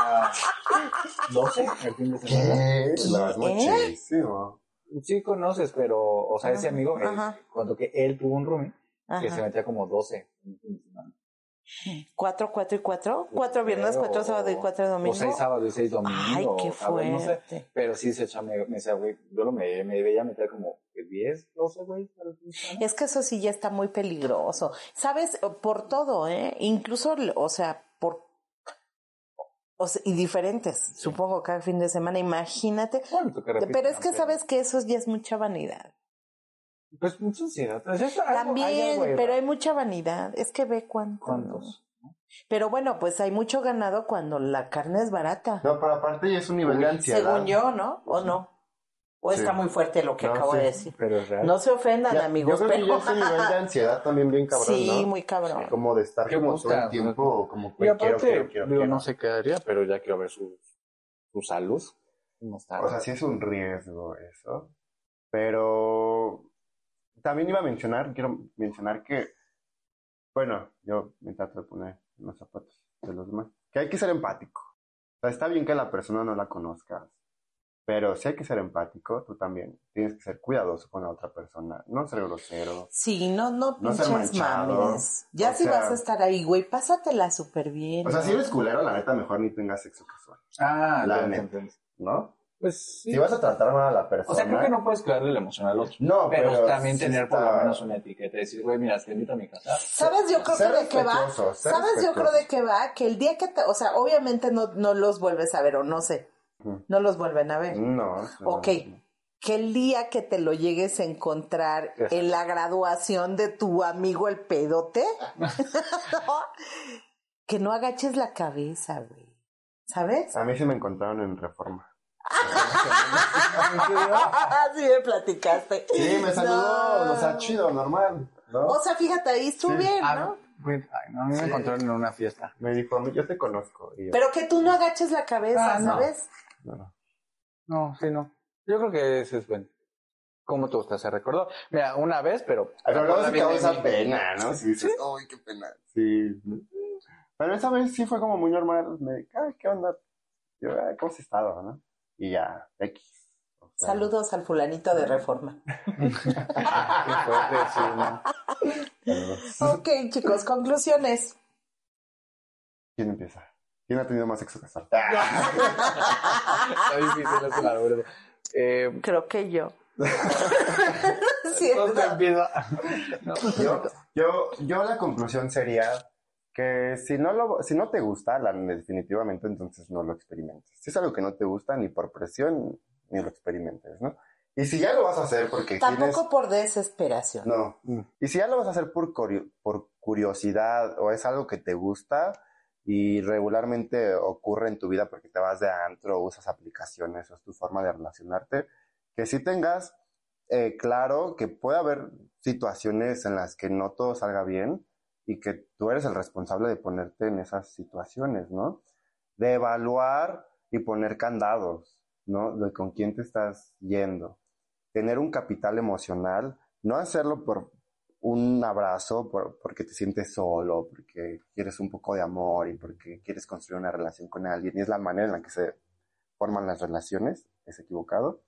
S2: *laughs* 12 el fin de semana.
S1: ¿Qué?
S3: ¿Eh?
S1: muchísimo.
S2: Sí conoces, pero, o sea, ese amigo, él,
S3: Ajá.
S2: cuando que él tuvo un roomie, que se metía como 12 el fin de semana.
S3: ¿Cuatro, cuatro y cuatro? ¿Cuatro viernes, cuatro sábado y cuatro domingo?
S2: O seis sábado y seis domingo.
S3: Ay, qué
S2: no sé.
S3: fuerte.
S2: Pero sí se echa, me, me decía, güey, yo lo me, me veía meter como que 10, 12, güey.
S3: Es que eso sí ya está muy peligroso. ¿Sabes? Por todo, ¿eh? Incluso, o sea, por... O sea, y diferentes, supongo, cada fin de semana. Imagínate.
S2: Bueno,
S3: Pero es que sabes que eso ya es mucha vanidad.
S2: Pues mucha ansiedad. O sea, eso- algo- hay
S3: También,
S2: algo
S3: pero hay mucha vanidad. Es que ve cuánto.
S2: ¿Cuántos?
S3: Pero bueno, pues hay mucho ganado cuando la carne es barata.
S1: No, pero aparte ya es un nivel de ansiedad.
S3: Según yo, ¿no? ¿O no? ¿O
S1: Sí.
S3: está muy fuerte lo que
S1: No,
S3: acabo
S1: sí.
S3: de decir?
S2: Pero es real.
S3: No se ofendan,
S1: Ya,
S3: amigos,
S1: yo creo
S3: pero...
S1: que ya es un nivel de ansiedad también bien cabrón,
S3: sí,
S1: ¿no?
S3: muy cabrón.
S1: Como de estar
S2: ¿Qué
S1: como todo el tiempo, como
S2: Y
S1: que quiero,
S2: aparte,
S1: quiero, quiero,
S2: digo,
S1: quiero.
S2: no sé qué haría, pero ya quiero ver su, su salud.
S1: O sea, sí es un riesgo eso. Pero también iba a mencionar, quiero mencionar que, bueno, yo me trato de poner en los zapatos de los demás, que hay que ser empático. O sea, está bien que la persona no la conozcas, pero si hay que ser empático, tú también tienes que ser cuidadoso con la otra persona, no ser grosero.
S3: Sí, no, no
S1: No ser
S3: pinches
S1: manchado.
S3: mames. Ya
S1: O
S3: si
S1: sea-
S3: vas a estar ahí, güey, pásatela súper bien.
S1: O sea, si eres culero, la neta, mejor ni tengas sexo casual,
S2: ah,
S1: la neta. ¿no?
S2: Pues sí.
S1: Si vas a tratar mal a la persona...
S2: O sea, creo que no puedes crearle la emoción al otro.
S1: No,
S2: pero,
S1: pero
S2: también
S1: sí
S2: tener por lo menos una etiqueta. Decir, güey, mira, te invito a mi casa.
S3: ¿Sabes yo creo
S1: Ser
S3: que de qué va? ¿Sabes yo creo de qué va? Que el día que te, o sea, obviamente no, no los vuelves a ver o no sé, no los vuelven a ver.
S1: No, no.
S3: Ok, que el día que te lo llegues a encontrar en la graduación de tu amigo el pedote, *laughs* *laughs* que no agaches la cabeza, güey. ¿Sabes?
S1: A mí sí me encontraron en Reforma.
S3: Así me platicaste.
S1: Sí, me saludó,
S3: No.
S1: o sea, chido, normal, ¿no?
S3: O sea, fíjate, ahí estuvo
S1: Sí.
S3: bien,
S2: Ah,
S3: ¿no?
S2: ay, no, a mí me
S1: Sí.
S2: encontraron en una fiesta.
S1: Me dijo, yo te conozco. Y yo,
S3: Pero que tú no agaches la cabeza,
S2: Ah, no.
S3: ¿sabes?
S1: no, no.
S2: No, sí, no. Yo creo que ese es bueno. ¿Cómo te gusta? Se recordó. Mira, una vez, pero.
S1: Pero luego se causa pena, ¿no? Si dices, ay, qué pena. Sí. Pero esa vez sí fue como muy normal. Me dije, ay, ¿qué onda? Yo, ay, ¿cómo has estado, no? Y ya, X. O sea,
S3: Saludos al fulanito de reforma. *laughs* Ok, chicos, conclusiones.
S1: ¿Quién empieza? ¿Quién ha tenido más sexo casual?
S2: Está difícil eso, la verdad. Eh,
S3: Creo que yo. *laughs* Sí,
S2: ¿dónde empieza? No.
S1: Yo, yo, yo la conclusión sería que si no lo, si no te gusta, la, definitivamente entonces no lo experimentes. Si es algo que no te gusta, ni por presión, ni lo experimentes, ¿no? Y si ya lo vas a hacer porque
S3: Tampoco
S1: tienes...
S3: por desesperación.
S1: No. Y si ya lo vas a hacer por, por curiosidad o es algo que te gusta y regularmente ocurre en tu vida porque te vas de antro o usas aplicaciones o es tu forma de relacionarte, que sí tengas eh, claro que puede haber situaciones en las que no todo salga bien y que tú eres el responsable de ponerte en esas situaciones, ¿no? De evaluar y poner candados, ¿no? De con quién te estás yendo. Tener un capital emocional, no hacerlo por un abrazo, por- porque te sientes solo, porque quieres un poco de amor y porque quieres construir una relación con alguien. Y es la manera en la que se forman las relaciones, es equivocado.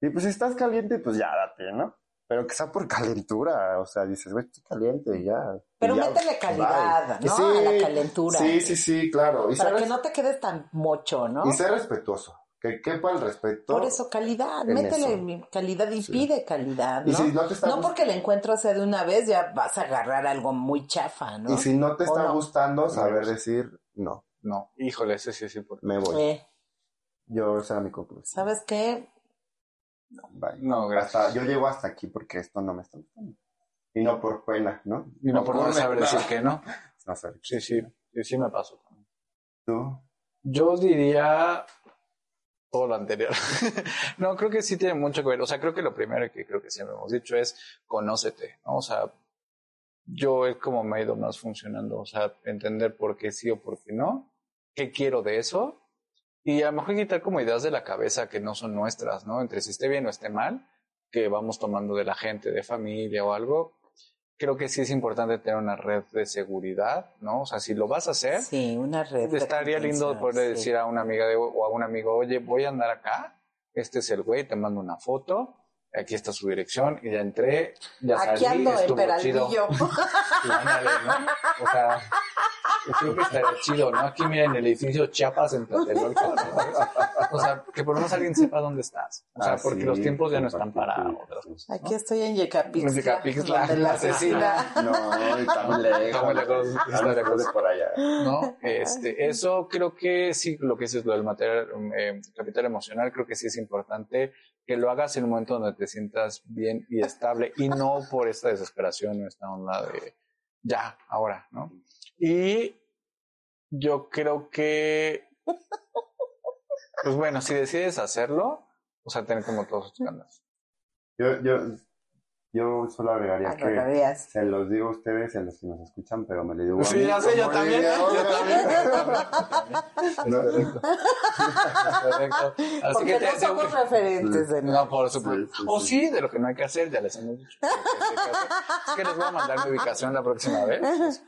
S1: Y pues si estás caliente, pues ya date, ¿no? Pero que sea por calentura, o sea, dices, güey, estoy caliente y ya.
S3: Pero
S1: Y
S3: métele calidad, ¿no?
S1: sí,
S3: a la calentura.
S1: Sí, sí, sí, claro. Y,
S3: Para que no te quedes tan mocho, ¿no?
S1: y ser respetuoso, que quepa el respeto.
S3: Por eso, calidad. Métele
S1: eso.
S3: calidad y
S1: Sí.
S3: pide calidad, ¿no?
S1: Y si no te está
S3: No porque el encuentro sea de una vez, ya vas a agarrar algo muy chafa, ¿no?
S1: Y si no te
S3: ¿O
S1: está
S3: no?
S1: gustando, saber decir, no,
S2: No, híjole, ese sí es importante.
S1: me voy.
S3: Eh,
S1: Yo, esa era mi conclusión.
S3: ¿Sabes qué?
S1: Bye.
S2: No, gracias.
S1: Hasta, yo llego hasta aquí porque esto no me está gustando. Y no por pena, ¿no?
S2: Y no por no saber decir que no. *laughs*
S1: No sé.
S2: Sí, sí, sí, sí me pasó también.
S1: ¿Tú?
S2: Yo diría todo lo anterior. *laughs* no, creo que sí tiene mucho que ver. O sea, creo que lo primero que creo que siempre hemos dicho es conócete, ¿no? O sea, yo es como me ha ido más funcionando. O sea, entender por qué sí o por qué no, qué quiero de eso Y a lo mejor quitar como ideas de la cabeza que no son nuestras, ¿no? Entre si esté bien o esté mal, que vamos tomando de la gente, de familia o algo. Creo que sí es importante tener una red de seguridad, ¿no? O sea, si lo vas a hacer,
S3: Sí, una red.
S2: estaría lindo poder
S3: sí.
S2: decir a una amiga de- o a un amigo, oye, voy a andar acá, este es el güey, te mando una foto, aquí está su dirección, y ya entré, ya
S3: Aquí
S2: salí,
S3: ando en
S2: estuvo
S3: Peralvillo.
S2: chido. *laughs* Ándale, ¿no? O sea, yo creo que estaría chido, ¿no? Aquí miren el edificio Chiapas en Tlatelolco, ¿no? O sea, que por lo menos alguien sepa dónde estás. O sea,
S1: Ah,
S2: porque
S1: sí,
S2: los tiempos ya no están para
S1: compartir,
S2: otras
S1: sí.
S2: cosas. ¿no?
S3: Aquí estoy en Yecapixtla.
S2: En Yecapixtla,
S3: la
S2: asesina.
S1: No, está muy lejos.
S2: Muy lejos, Está lejos.
S1: de por allá.
S2: ¿no? Este, eso creo que sí, lo que dices, lo del material, eh, capital emocional, creo que sí es importante que lo hagas en un momento donde te sientas bien y estable y no por esta desesperación o esta onda de ya, ahora, ¿no? Y yo creo que, pues bueno, si decides hacerlo, o sea, tener como todos tus ganas.
S1: Yo, yo, yo solo agregaría
S3: Ah,
S1: que se los digo a ustedes y a los que nos escuchan, pero me lo digo a
S2: Sí,
S1: mí.
S2: ya sé, yo también, yo también. *laughs*
S1: No,
S2: Perfecto. Así
S3: Porque
S2: que te-
S3: no somos referentes de nada.
S2: No, por supuesto.
S1: Sí, sí,
S2: o
S1: sí.
S2: sí, de lo que no hay que hacer, ya les hemos dicho. Que que. Es que les voy a mandar mi ubicación la próxima vez.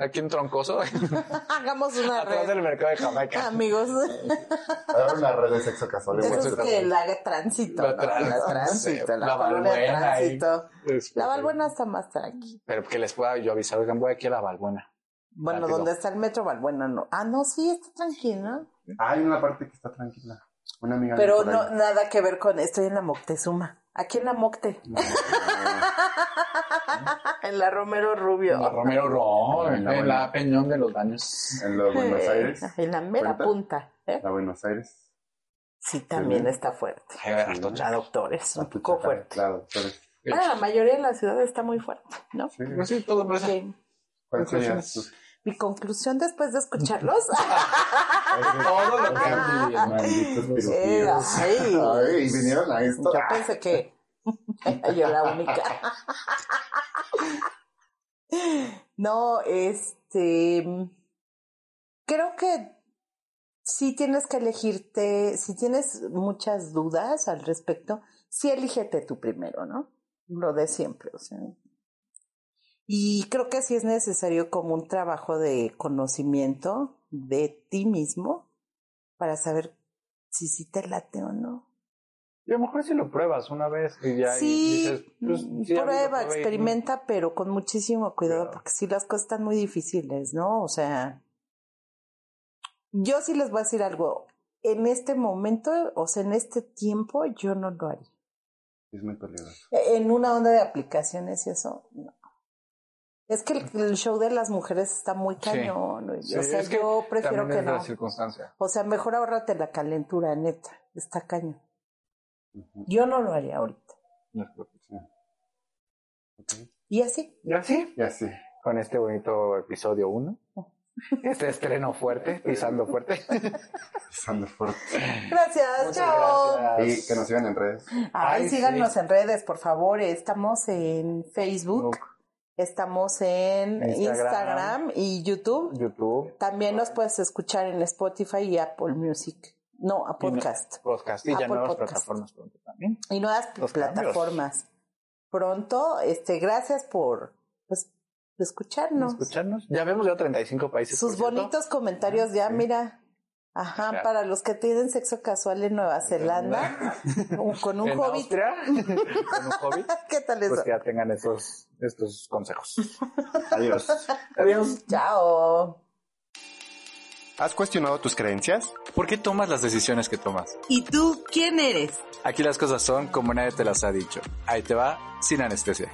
S2: Aquí en Troncoso, *laughs*
S3: Hagamos una
S2: atrás
S3: red.
S2: del mercado de Jamaica.
S3: Amigos, *laughs*
S1: Ahora una red de sexo casual.
S3: eso es que la tránsito.
S2: La
S3: La tránsito, la,
S2: la
S3: colonia
S2: Balbuena ahí.
S3: tránsito.
S2: Es-
S3: La Valbuena está más tranquila.
S2: Pero que les pueda yo avisar, oigan, voy aquí a la Balbuena.
S3: Bueno,
S2: Rápido.
S3: donde está el metro Valbuena no. Ah, no, sí, está tranquila.
S1: Hay una parte que está tranquila. Una amiga
S3: Pero no, nada que ver con. Estoy en la Moctezuma. Aquí en la Mocte.
S1: No, *laughs*
S3: en la Romero Rubio.
S2: La Romero Ro,
S1: En
S2: en
S1: la
S2: la. Peñón de los Baños.
S1: En los Buenos Aires.
S3: En la mera
S1: ¿Cuenta?
S3: punta. ¿eh?
S1: La Buenos Aires.
S3: Sí, también
S1: Sí.
S3: está fuerte.
S2: Ay,
S3: La
S2: chado.
S3: doctores, un
S1: La
S3: poco fuerte. Bueno, la mayoría de la ciudad está muy fuerte, ¿no?
S1: sí.
S2: Pues sí, todo eso.
S3: Ok.
S1: ¿Cuál sería
S3: Mi conclusión después de escucharlos. *laughs*
S2: Todo lo que han vivido.
S1: Malditos
S3: ay.
S1: Ay, vinieron a esto.
S3: Yo pensé que era *laughs* yo la única. *laughs* No, este. Creo que sí tienes que elegirte. Si tienes muchas dudas al respecto, sí elígete tú primero, ¿no? Lo de siempre, o sea. Y creo que sí es necesario como un trabajo de conocimiento de ti mismo para saber si sí te late o no.
S2: Y a lo mejor si lo pruebas una vez y ya y
S3: Sí,
S2: dices, pues, sí, lo
S3: prueba, experimenta, pero con muchísimo cuidado, porque sí las cosas están muy difíciles, ¿no? O sea, yo sí les voy a decir algo. En este momento, o sea, en este tiempo, yo no lo haría.
S1: Es muy peligroso.
S3: En una onda de aplicaciones y eso, no. Es que el, el show de las mujeres está muy cañón.
S2: Sí,
S3: o sea,
S2: es que
S3: yo prefiero que
S2: es la
S3: no.
S2: circunstancia.
S3: O sea, mejor ahórrate la calentura, neta. Está cañón. Yo no lo haría ahorita.
S1: Ok.
S3: Y así.
S2: Y así,
S1: Y así.
S2: con este bonito episodio 1, *laughs* este estreno fuerte, pisando fuerte. *laughs*
S1: Pisando fuerte.
S3: Gracias,
S2: Muchas
S3: chao.
S2: gracias.
S1: Y que nos sigan en redes.
S3: Ay,
S2: Ay,
S3: síganos
S2: sí.
S3: en redes, por favor. Estamos en Facebook, estamos en
S2: Instagram.
S3: Instagram, y YouTube.
S2: YouTube,
S3: También nos puedes escuchar en Spotify y Apple Music. No, a
S2: Y no-
S3: podcast.
S2: podcast y ya nuevas
S3: Podcast.
S2: plataformas pronto también.
S3: Y nuevas
S2: Los
S3: plataformas. Pronto, este, gracias por pues, escucharnos.
S2: Escucharnos. Ya vemos ya 35 países.
S3: Sus bonitos comentarios ya,
S1: Sí.
S3: mira. Ajá, para los que tienen sexo casual en Nueva Zelanda, con un
S2: en
S3: hobbit.
S2: Austria, *laughs* con un hobbit,
S3: ¿Qué tal eso?
S2: pues que ya tengan estos, estos consejos. *laughs*
S1: Adiós.
S2: Adiós.
S3: Chao.
S1: ¿Has cuestionado tus creencias?
S2: ¿Por qué tomas las decisiones que tomas?
S3: ¿Y tú quién eres?
S2: Aquí las cosas son como nadie te las ha dicho. Ahí te va, sin anestesia.